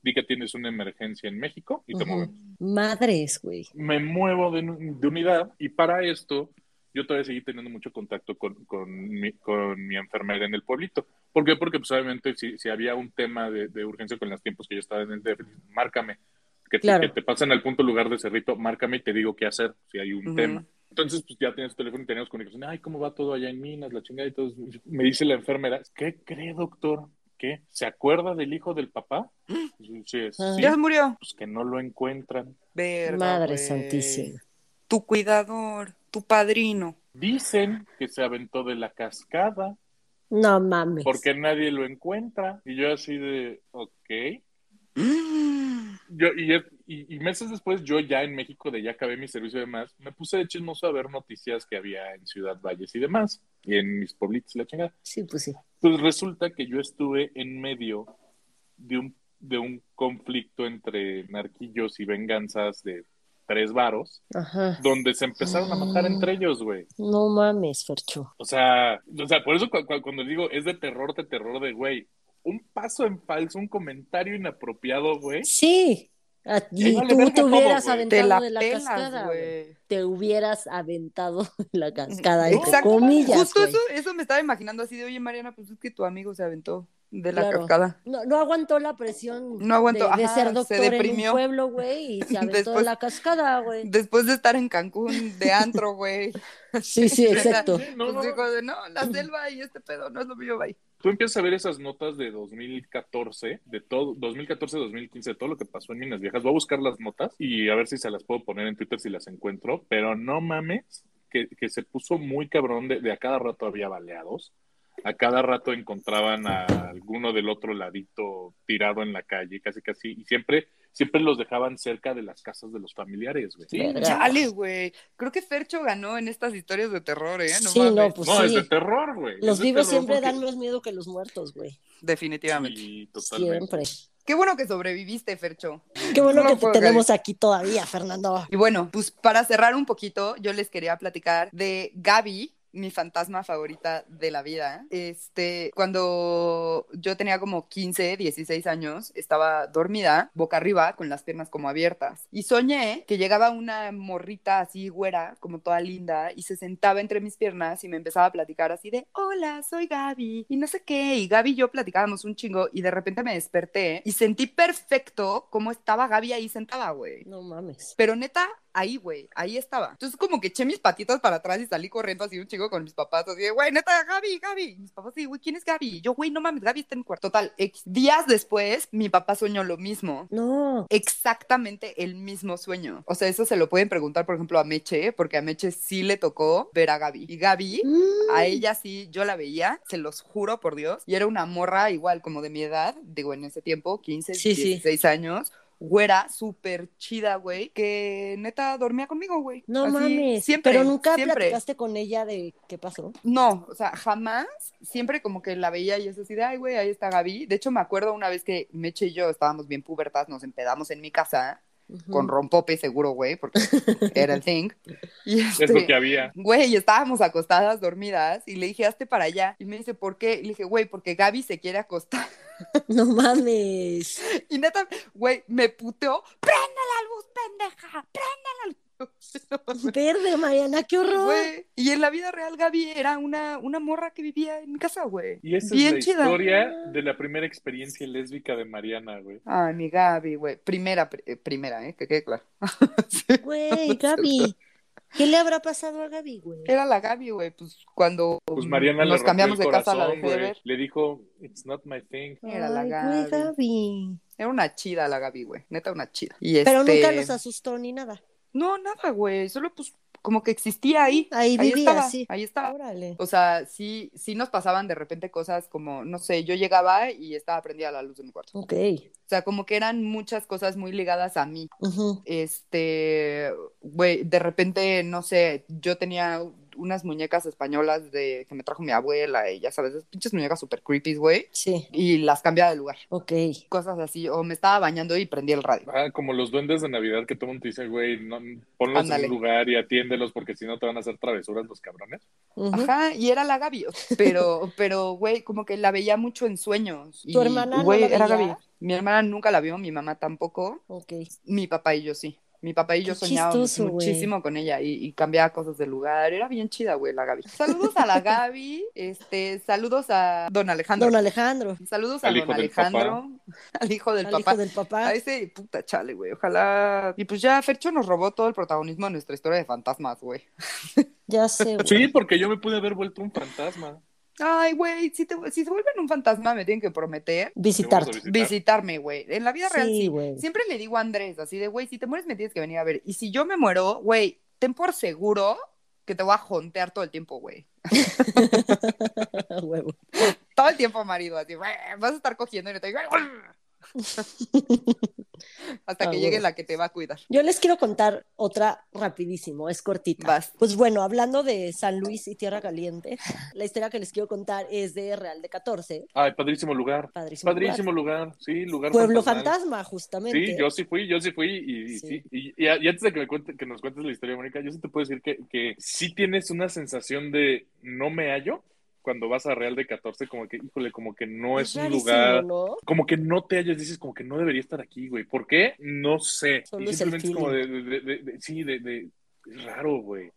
B: Di que tienes una emergencia en México y te
C: Ujú.
B: movemos.
C: Madres, güey.
B: Me muevo de, de unidad y para esto yo todavía seguí teniendo mucho contacto con, con, mi, con mi enfermera en el pueblito. ¿Por qué? Porque pues obviamente si, si había un tema de, de, urgencia con los tiempos que yo estaba en el DF, márcame. Que, claro. te, que te pasen al punto lugar de Cerrito, márcame y te digo qué hacer si hay un uh -huh. tema. Entonces, pues ya tienes teléfono y teníamos comunicación. Ay, ¿cómo va todo allá en Minas? La chingada y todo. Me dice la enfermera, ¿qué cree, doctor? ¿Qué? ¿Se acuerda del hijo del papá? Sí, sí,
A: ¿Ya murió?
B: Pues que no lo encuentran.
A: Verga,
C: Madre
A: güey.
C: santísima.
A: Tu cuidador, tu padrino.
B: Dicen que se aventó de la cascada
C: No mames.
B: porque nadie lo encuentra. Y yo así de, ok. Yo, y, y, y, meses después, yo ya en México, de ya acabé mi servicio y demás, me puse de chismoso a ver noticias que había en Ciudad Valles y demás, y en mis pueblitos y la chingada.
C: Sí, pues sí.
B: Pues resulta que yo estuve en medio de un, de un conflicto entre narquillos y venganzas de tres varos,
C: Ajá.
B: donde se empezaron a matar entre ellos, güey.
C: No mames, Fercho.
B: O sea, o sea, por eso cu cu cuando digo es de terror, de terror de, güey, un paso en falso, un comentario inapropiado, güey.
C: Sí. A, y tú te hubieras
B: todo,
C: aventado
A: Te la
C: de la
A: pelas,
C: cascada.
A: güey.
C: Te hubieras aventado de la cascada,
B: No,
C: entre
A: Exacto.
C: comillas.
A: Justo eso, eso me estaba imaginando así de, oye, Mariana, pues es que tu amigo se aventó de la
C: Claro.
A: cascada.
C: No, no aguantó la presión
A: No aguantó,
C: de, de
A: ajá,
C: ser
A: se
C: doctor en un
A: deprimió.
C: pueblo, güey, y se aventó de
A: Después-
C: la cascada, güey.
A: Después de estar en Cancún de antro, güey.
C: Sí, sí, exacto.
B: Sí, no,
A: Pues
B: no.
A: dijo de, no, la selva y este pedo no es lo mío, bye.
B: Tú empiezas a ver esas notas de 2014, de todo, 2014-2015, de todo lo que pasó en Minas Viejas. Voy a buscar las notas y a ver si se las puedo poner en Twitter si las encuentro, pero no mames, que, que se puso muy cabrón, de, de a cada rato había baleados, a cada rato encontraban a alguno del otro ladito tirado en la calle, casi casi, y siempre, siempre los dejaban cerca de las casas de los familiares, güey.
C: Sí.
A: Chale, güey. Creo que Fercho ganó en estas historias de terror, ¿eh? No
C: Sí,
A: mames.
C: no, pues
B: no, es
C: sí.
B: de terror, güey.
C: Los
B: es
C: vivos siempre
B: porque-
C: dan más miedo que los muertos, güey.
A: Definitivamente.
B: Sí, totalmente.
C: Siempre.
A: Qué bueno que sobreviviste, Fercho.
C: Qué bueno
A: No
C: que te tenemos aquí todavía, Fernando.
A: Y bueno, pues para cerrar un poquito, yo les quería platicar de Gaby, mi fantasma favorita de la vida. Este, cuando yo tenía como 15, 16 años, estaba dormida, boca arriba, con las piernas como abiertas. Y soñé que llegaba una morrita así güera, como toda linda, y se sentaba entre mis piernas y me empezaba a platicar así de, hola, soy Gaby, y no sé qué. Y Gaby y yo platicábamos un chingo y de repente me desperté y sentí perfecto cómo estaba Gaby ahí sentada, güey.
C: No mames.
A: Pero neta, ahí, güey, ahí estaba. Entonces como que eché mis patitas para atrás y salí corriendo así un chico con mis papás, así de, güey, neta, Gaby, Gaby. Y mis papás así, güey, ¿quién es Gaby? Y yo, güey, no mames, Gaby está en el cuarto. Total, días después, mi papá soñó lo mismo.
C: No.
A: Exactamente el mismo sueño. O sea, eso se lo pueden preguntar, por ejemplo, a Meche, porque a Meche sí le tocó ver a Gaby. Y Gaby,
C: Mm.
A: a ella sí, yo la veía, se los juro por Dios. Y era una morra igual, como de mi edad, digo, en ese tiempo, 15,
C: Sí, sí.
A: 16 años. Güera, súper chida, güey, que neta dormía conmigo, güey.
C: No
A: Así,
C: mames.
A: Siempre,
C: Pero nunca
A: siempre.
C: platicaste con ella de qué pasó.
A: No, o sea, jamás, siempre como que la veía y es así de, ay, güey, ahí está Gaby. De hecho, me acuerdo una vez que Meche y yo estábamos bien pubertas, nos empedamos en mi casa,
C: Ujú.
A: con rompope seguro, güey, porque era el thing. Y
B: Es lo
A: este,
B: que había.
A: Güey, estábamos acostadas, dormidas, y le dije, hazte para allá. Y me dice, ¿por qué? Y le dije, güey, porque Gaby se quiere acostar.
C: No mames.
A: Y neta, güey, me puteó, prende la luz, pendeja, prende la luz.
C: Verde, Mariana, qué horror.
A: Güey, y en la vida real Gaby era una, una morra que vivía en mi casa, güey.
B: Y esa
A: Bien
B: es la
A: chida.
B: historia de la primera experiencia lésbica de Mariana, güey.
A: Ay, mi Gaby, güey. Primera, pr- eh, primera, ¿eh? Que quede claro. Sí.
C: Güey, Gaby. ¿Qué le habrá pasado a Gaby, güey?
A: Era la Gaby, güey, pues cuando
B: Pues Mariana
A: nos cambiamos
B: el
A: de casa la
B: corazón,
A: dejé de.
B: Le dijo, it's not my thing.
A: Era la Gaby. Era una chida la Gaby, güey. Neta, una chida. Y
C: Pero
A: este-
C: nunca los asustó ni nada.
A: No, nada, güey. Solo pues como que existía ahí.
C: Ahí vivía,
A: estaba,
C: sí.
A: Ahí estaba.
C: Órale.
A: O sea, sí, sí nos pasaban de repente cosas como, no sé, yo llegaba y estaba prendida la luz de mi cuarto.
C: Ok.
A: O sea, como que eran muchas cosas muy ligadas a mí. Este, güey, de repente, no sé, yo tenía unas muñecas españolas de que me trajo mi abuela y ya sabes, esas pinches muñecas super creepy, güey,
C: Sí.
A: y las cambiaba de lugar.
C: Ok.
A: Cosas así, o me estaba bañando y prendí el radio.
B: Ah, como los duendes de Navidad que todo el mundo te dice, güey, no, ponlos
A: Ándale.
B: en un lugar y atiéndelos porque si no te van a hacer travesuras los cabrones.
C: Ujú.
A: Ajá, y era la Gaby, pero, pero, güey, como que la veía mucho en sueños.
C: ¿Tu
A: Y,
C: hermana
A: güey, era? Gaby. Mi hermana nunca la vio, mi mamá tampoco,
C: Ok.
A: mi papá y yo sí. Mi papá y yo
C: Qué
A: soñábamos
C: chistoso,
A: muchísimo con ella y, y cambiaba cosas de lugar. Era bien chida, güey, la Gaby. Saludos a la Gaby, este, saludos a don Alejandro.
C: Don Alejandro,
A: Saludos a don Alejandro, al hijo del
C: al
A: papá.
C: hijo del papá.
A: A ese puta chale, güey. Ojalá. Y pues ya Fercho nos robó todo el protagonismo de nuestra historia de fantasmas, güey.
C: Ya sé, güey.
B: Sí, porque yo me pude haber vuelto un fantasma.
A: Ay, güey, si, te- si se vuelven un fantasma, me tienen que prometer
C: Visitarte.
B: Visitar.
A: visitarme, güey. En la vida real,
C: Sí.
A: Siempre le digo a Andrés, así de, güey, si te mueres, me tienes que venir a ver. Y si yo me muero, güey, ten por seguro que te voy a jontear todo el tiempo, güey.
C: Huevo.
A: Todo el tiempo, marido, así, güey, vas a estar cogiendo y no te digo, hasta que llegue la que te va a cuidar.
C: Yo les quiero contar otra rapidísimo, es cortita.
A: Vas.
C: Pues bueno, hablando de San Luis y Tierra Caliente, la historia que les quiero contar es de Real de 14,
B: Ay, padrísimo lugar.
C: padrísimo. lugar.
B: Padrísimo lugar. Sí, lugar
C: Pueblo
B: fantasmal.
C: fantasma, justamente.
B: Sí, yo sí fui, yo sí fui. Y, y
C: Sí.
B: sí, y, y- y antes de que, me cuente- que nos cuentes la historia, Mónica, yo sí te puedo decir que, que sí tienes una sensación de no me hallo cuando vas a Real de 14, como que, híjole, como que no es, un
C: rarísimo,
B: lugar,
C: ¿no?
B: como que no te hallas, dices como que no debería estar aquí, güey. ¿Por qué? No sé. Y simplemente es como de, de- de- de- de- sí, de, de- es raro, güey. O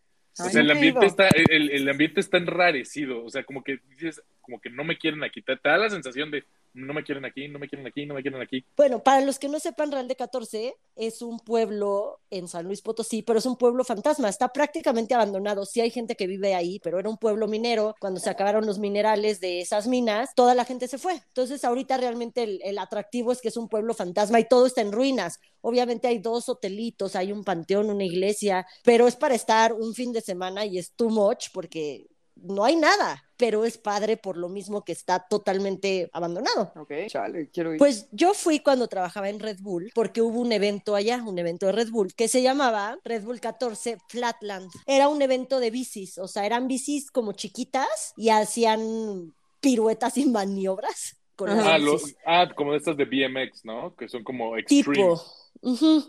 B: sea, el ambiente está, el, el ambiente está enrarecido. O sea, como que dices, como que no me quieren aquí. Te, te da la sensación de no me quieren aquí, no me quieren aquí, no me quieren aquí.
C: Bueno, para los que no sepan, Real de 14 es un pueblo en San Luis Potosí, pero es un pueblo fantasma, está prácticamente abandonado. Sí hay gente que vive ahí, pero era un pueblo minero. Cuando se acabaron los minerales de esas minas, toda la gente se fue. Entonces, ahorita realmente el, el atractivo es que es un pueblo fantasma y todo está en ruinas. Obviamente hay dos hotelitos, hay un panteón, una iglesia, pero es para estar un fin de semana y es too much porque no hay nada, pero es padre por lo mismo que está totalmente abandonado.
A: Ok, chale, quiero ir.
C: Pues yo fui cuando trabajaba en Red Bull porque hubo un evento allá, un evento de Red Bull que se llamaba Red Bull 14 Flatland. Era un evento de bicis, o sea, eran bicis como chiquitas y hacían piruetas y maniobras con las
B: Ah,
C: bicis.
B: lo- ah, como de estas de BMX, ¿no? Que son como extreme.
C: tipo.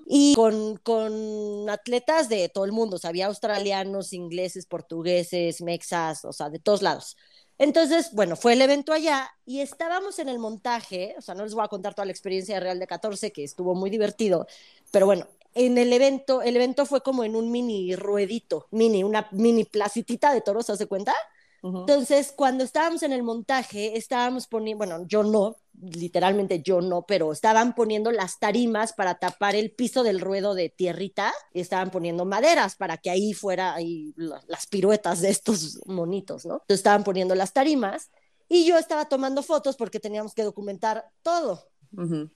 C: Y con, con atletas de todo el mundo, o sea, había australianos, ingleses, portugueses, mexas, o sea, de todos lados. Entonces, bueno, fue el evento allá y estábamos en el montaje, o sea, no les voy a contar toda la experiencia de Real de 14, que estuvo muy divertido, pero bueno, en el evento, el evento fue como en un mini ruedito, mini, una mini placitita de toros, ¿se hace cuenta? Entonces, cuando estábamos en el montaje, estábamos poniendo, bueno, yo no, literalmente yo no, pero estaban poniendo las tarimas para tapar el piso del ruedo de tierrita y estaban poniendo maderas para que ahí fuera ahí la- las piruetas de estos monitos, ¿no? Entonces estaban poniendo las tarimas y yo estaba tomando fotos porque teníamos que documentar todo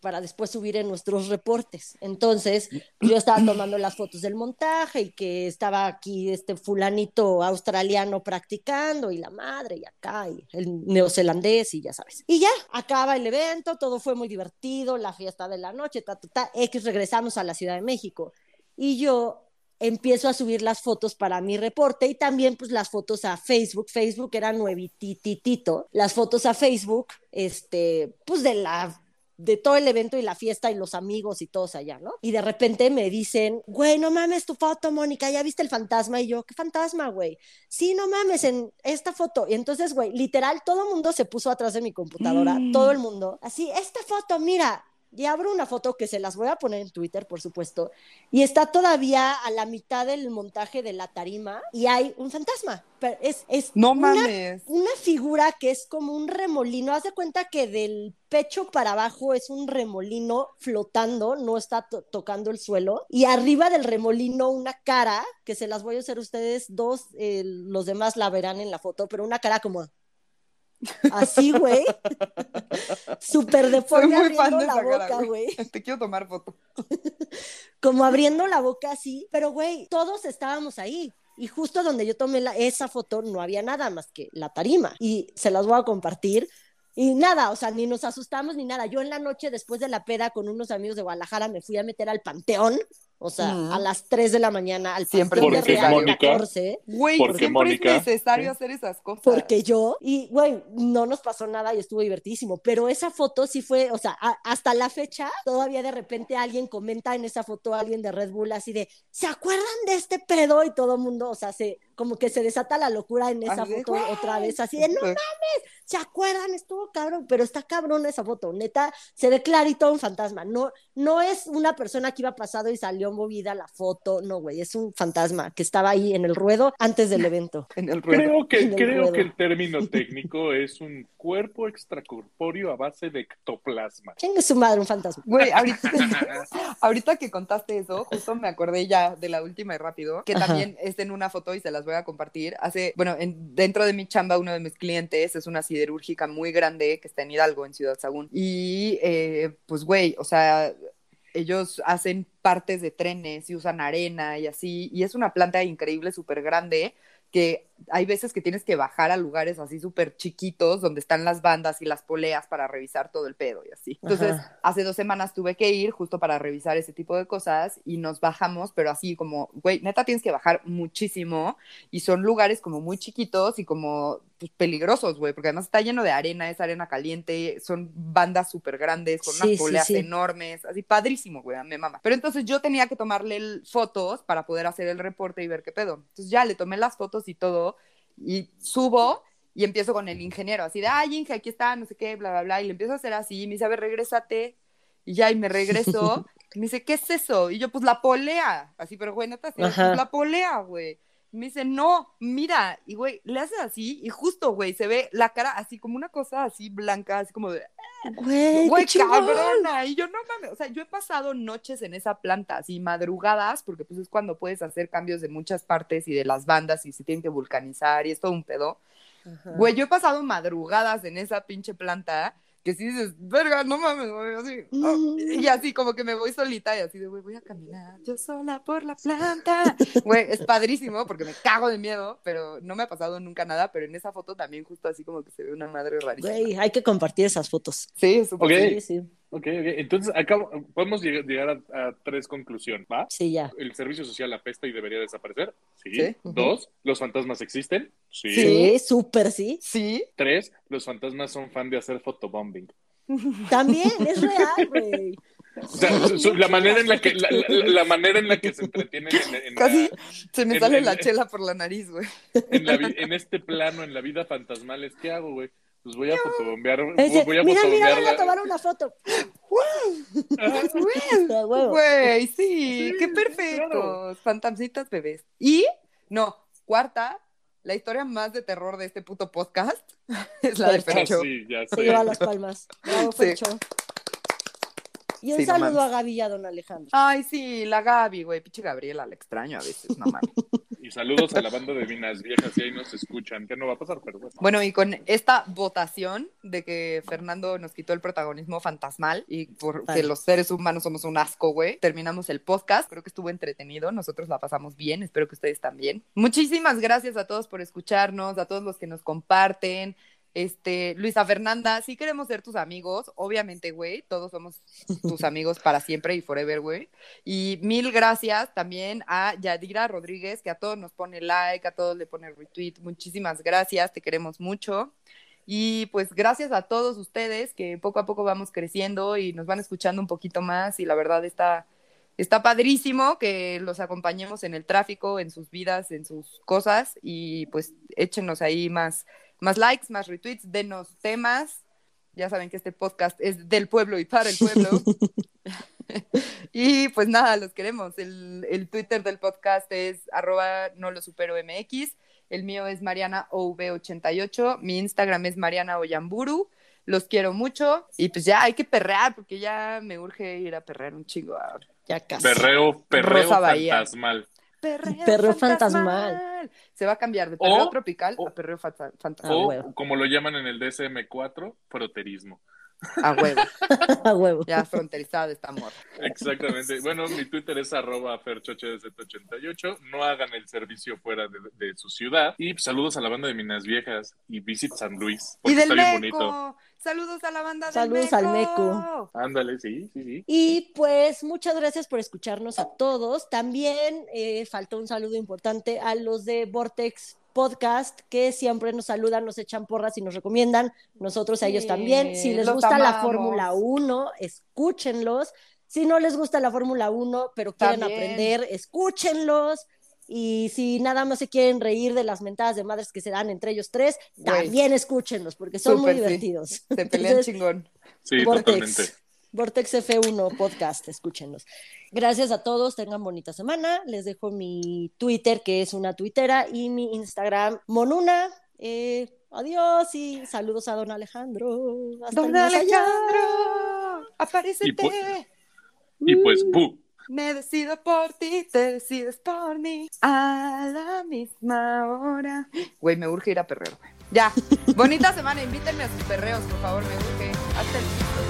C: Para después subir en nuestros reportes. Entonces, yo estaba tomando las fotos del montaje y que estaba aquí este fulanito australiano practicando y la madre y acá y el neozelandés y ya sabes. Y ya, acaba el evento, todo fue muy divertido, la fiesta de la noche, ta, ta, ta, X, regresamos a la Ciudad de México. Y yo empiezo a subir las fotos para mi reporte y también pues las fotos a Facebook. Facebook era nuevititito. Las fotos a Facebook, este, pues de la de todo el evento y la fiesta y los amigos y todos allá, ¿no? Y de repente me dicen, güey, no mames tu foto, Mónica, ¿ya viste el fantasma? Y yo, ¿qué fantasma, güey? Sí, no mames, en esta foto. Y entonces, güey, literal, todo el mundo se puso atrás de mi computadora,
A: Mm.
C: todo el mundo, así, esta foto, mira. Y abro una foto que se las voy a poner en Twitter, por supuesto, y está todavía a la mitad del montaje de la tarima y hay un fantasma. Pero es, es
A: No
C: una
A: mames.
C: una figura que es como un remolino. Haz de cuenta que del pecho para abajo es un remolino flotando, no está to- tocando el suelo. Y arriba del remolino una cara, que se las voy a hacer ustedes dos, eh, los demás la verán en la foto, pero una cara como... Así, güey. Súper deforme abriendo la boca,
A: güey.
C: güey
A: Te quiero tomar foto.
C: como abriendo la boca así, pero güey, todos estábamos ahí. Y justo donde yo tomé la, esa foto no había nada más que la tarima. Y se las voy a compartir. Y nada, o sea, ni nos asustamos ni nada. Yo en la noche, después de la peda con unos amigos de Guadalajara, me fui a meter al panteón. O sea, a las 3 de la mañana al
A: Siempre
C: de
B: Porque
C: Real
B: Mónica-
C: 14.
A: Güey, siempre
B: Mónica-
A: es necesario
B: Sí.
A: hacer esas cosas.
C: Porque yo, y güey, no nos pasó nada y estuvo divertidísimo, pero esa foto sí fue, o sea, a- hasta la fecha, todavía de repente alguien comenta en esa foto, alguien de Red Bull, así de, ¿se acuerdan de este pedo? Y todo el mundo, o sea, se, como que se desata la locura en esa
A: Así
C: foto otra vez, así de, no ¿se acuerdan? Estuvo cabrón, pero está cabrón esa foto, neta, se ve clarito un fantasma, no, no es una persona que iba pasado y salió salió movida la foto. No, güey, es un fantasma que estaba ahí en el ruedo antes del evento.
A: En el ruedo.
B: Creo que,
C: En el
B: creo
C: ruedo.
B: que el término técnico es un cuerpo extracorpóreo a base de ectoplasma.
C: Chingue su madre, un fantasma.
A: Güey, ahorita, ahorita que contaste eso, justo me acordé ya de la última y rápido, que
C: Ajá.
A: también está en una foto y se las voy a compartir. Hace, bueno, en- dentro de mi chamba, uno de mis clientes es una siderúrgica muy grande que está en Hidalgo, en Ciudad Sagún. Y, eh, pues, güey, o sea, ellos hacen partes de trenes y usan arena y así, y es una planta increíble, súper grande, que hay veces que tienes que bajar a lugares así súper chiquitos donde están las bandas y las poleas para revisar todo el pedo y así. Entonces,
C: Ajá.
A: hace dos semanas tuve que ir justo para revisar ese tipo de cosas y nos bajamos, pero así como, güey, neta tienes que bajar muchísimo y son lugares como muy chiquitos y como pues, peligrosos, güey, porque además está lleno de arena, es arena caliente, son bandas súper grandes, con unas
C: sí,
A: poleas
C: sí.
A: enormes, así padrísimo, güey, me mama. Pero entonces yo tenía que tomarle fotos para poder hacer el reporte y ver qué pedo. Entonces ya le tomé las fotos y todo y subo y empiezo con el ingeniero, así de, ay, Inge, aquí está, no sé qué, bla, bla, bla, y le empiezo a hacer así, y me dice, a ver, regrésate, y ya, y me regreso, y me dice, ¿qué es eso? Y yo, pues la polea, así, pero güey, neta, pues la polea, güey. Me dice, no, mira, y güey, le hace así, y justo, güey, se ve la cara así como una cosa así blanca, así como de,
C: Güey,
A: Güey, cabrona. Y yo no mames, o sea, yo he pasado noches en esa planta, así madrugadas, porque pues es cuando puedes hacer cambios de muchas partes y de las bandas y se tienen que vulcanizar y es todo un pedo.
C: Ajá.
A: Güey, yo he pasado madrugadas en esa pinche planta que si dices, verga, no mames, güey, así. oh,
C: Mm.
A: y así como que me voy solita y así de, güey, voy a caminar yo sola por la planta. Güey, es padrísimo porque me cago de miedo, pero no me ha pasado nunca nada, pero en esa foto también justo así como que se ve una madre rarísima.
C: Güey, hay que compartir esas fotos.
A: Sí, es súper
B: Ok.
C: Sí, sí.
B: Ok, ok. Entonces, acabo, podemos llegar, llegar a, a tres conclusiones, ¿va?
C: Sí, ya.
B: El servicio social apesta y debería desaparecer. Sí.
A: Sí.
B: Dos, los fantasmas existen. Sí.
C: Sí, súper sí.
A: Sí,
B: Tres, los fantasmas son fan de hacer fotobombing.
C: También es real, güey.
B: O sea, su- su- la manera en la que la, la- la manera en la que se entretienen en, en la-
A: Casi se me
B: en-
A: sale
B: en-
A: la chela por la nariz, güey.
B: en, la vi- en este plano, en la vida fantasmal, es ¿qué hago, güey? Pues voy a fotobombear,
C: Dice,
B: voy a
C: mira, mira, voy a tomar una foto.
A: Güey, sí,
B: Sí,
A: qué perfectos.
B: claro.
A: Fantasmitas bebés. Y, no, cuarta, la historia más de terror de este puto podcast es la de
C: Perfecto.
B: Ah,
A: Fercho.
B: sí, ya
C: Se
B: sé.
C: lleva las palmas. Bravo,
A: Sí.
C: Fercho. Y un
A: Sí, no
C: saludo
A: mames.
C: a Gaby y a don Alejandro.
A: Ay, sí, la Gaby, güey, pinche Gabriela, la extraño a veces, no mames.
B: Y saludos a la banda de Minas Viejas, y ahí nos escuchan. ¿Qué no va a pasar? Pero bueno.
A: Bueno, y con esta votación de que Fernando nos quitó el protagonismo fantasmal y porque
C: Vale.
A: los seres humanos somos un asco, güey, terminamos el podcast. Creo que estuvo entretenido, nosotros la pasamos bien, espero que ustedes también. Muchísimas gracias a todos por escucharnos, a todos los que nos comparten. Este, Luisa Fernanda, sí queremos ser tus amigos, obviamente, güey, todos somos tus amigos para siempre y forever, güey. Y mil gracias también a Yadira Rodríguez, que a todos nos pone like, a todos le pone retweet. Muchísimas gracias, te queremos mucho. Y pues gracias a todos ustedes que poco a poco vamos creciendo y nos van escuchando un poquito más y la verdad está, está padrísimo que los acompañemos en el tráfico, en sus vidas, en sus cosas y pues échenos ahí más, más likes, más retweets, denos temas. Ya saben que este podcast es del pueblo y para el pueblo. y pues nada, los queremos. El, el Twitter del podcast es arroba no lo supero MX. El mío es Mariana OV88. Mi Instagram es Mariana Oyamburu. Los quiero mucho. Y pues ya hay que perrear porque ya me urge ir a perrear un chingo. a-
C: Ya casi.
B: Perreo, perreo fantasmal.
A: Perreo,
C: Perreo
A: fantasmal.
C: fantasmal.
A: Se va a cambiar de perreo
B: O-
A: tropical
B: o-
A: a perreo fanta-
C: Ah,
A: fantasmal.
B: O, como lo llaman en el DSM4, froterismo.
A: A huevo.
C: A huevo.
A: Ya fronterizada está amor.
B: Exactamente. Bueno, mi Twitter es arroba ferchochedz88. No hagan el servicio fuera de, de su ciudad. Y pues, saludos a la banda de Minas Viejas y Visit San Luis.
A: Y del
B: está bien
A: Meco.
B: bonito.
A: Saludos a la banda
C: Saludos
A: del
C: al
A: Meco.
B: Ándale, sí, sí, sí.
C: Y pues muchas gracias por escucharnos a todos. También eh, faltó un saludo importante a los de Vortex Podcast que siempre nos saludan, nos echan porras y nos recomiendan. Nosotros a ellos
A: Sí,
C: también. Si les gusta la. Fórmula 1, escúchenlos. Si no les gusta la Fórmula 1, pero quieren
A: También.
C: aprender, escúchenlos. Y si nada más se quieren reír de las mentadas de madres que se dan entre ellos tres, también escúchenlos, porque son
A: Súper,
C: muy
A: sí.
C: divertidos.
A: Se pelean
C: Entonces,
A: chingón.
B: Sí,
C: Vortex.
B: totalmente.
C: Vortex F1 Podcast, escúchenos. Gracias a todos, tengan bonita semana. Les dejo mi Twitter, que es una tuitera, y mi Instagram, Monuna. Eh, adiós y saludos a don Alejandro.
A: Hasta don Alejandro, aparecete.
B: Y pues, y pues bu.
A: Me decido por ti, te decides por mí. A la misma hora. Güey, me urge ir a perreo. Ya. Bonita semana. Invítenme a sus perreos, por favor. Me urge. Hasta el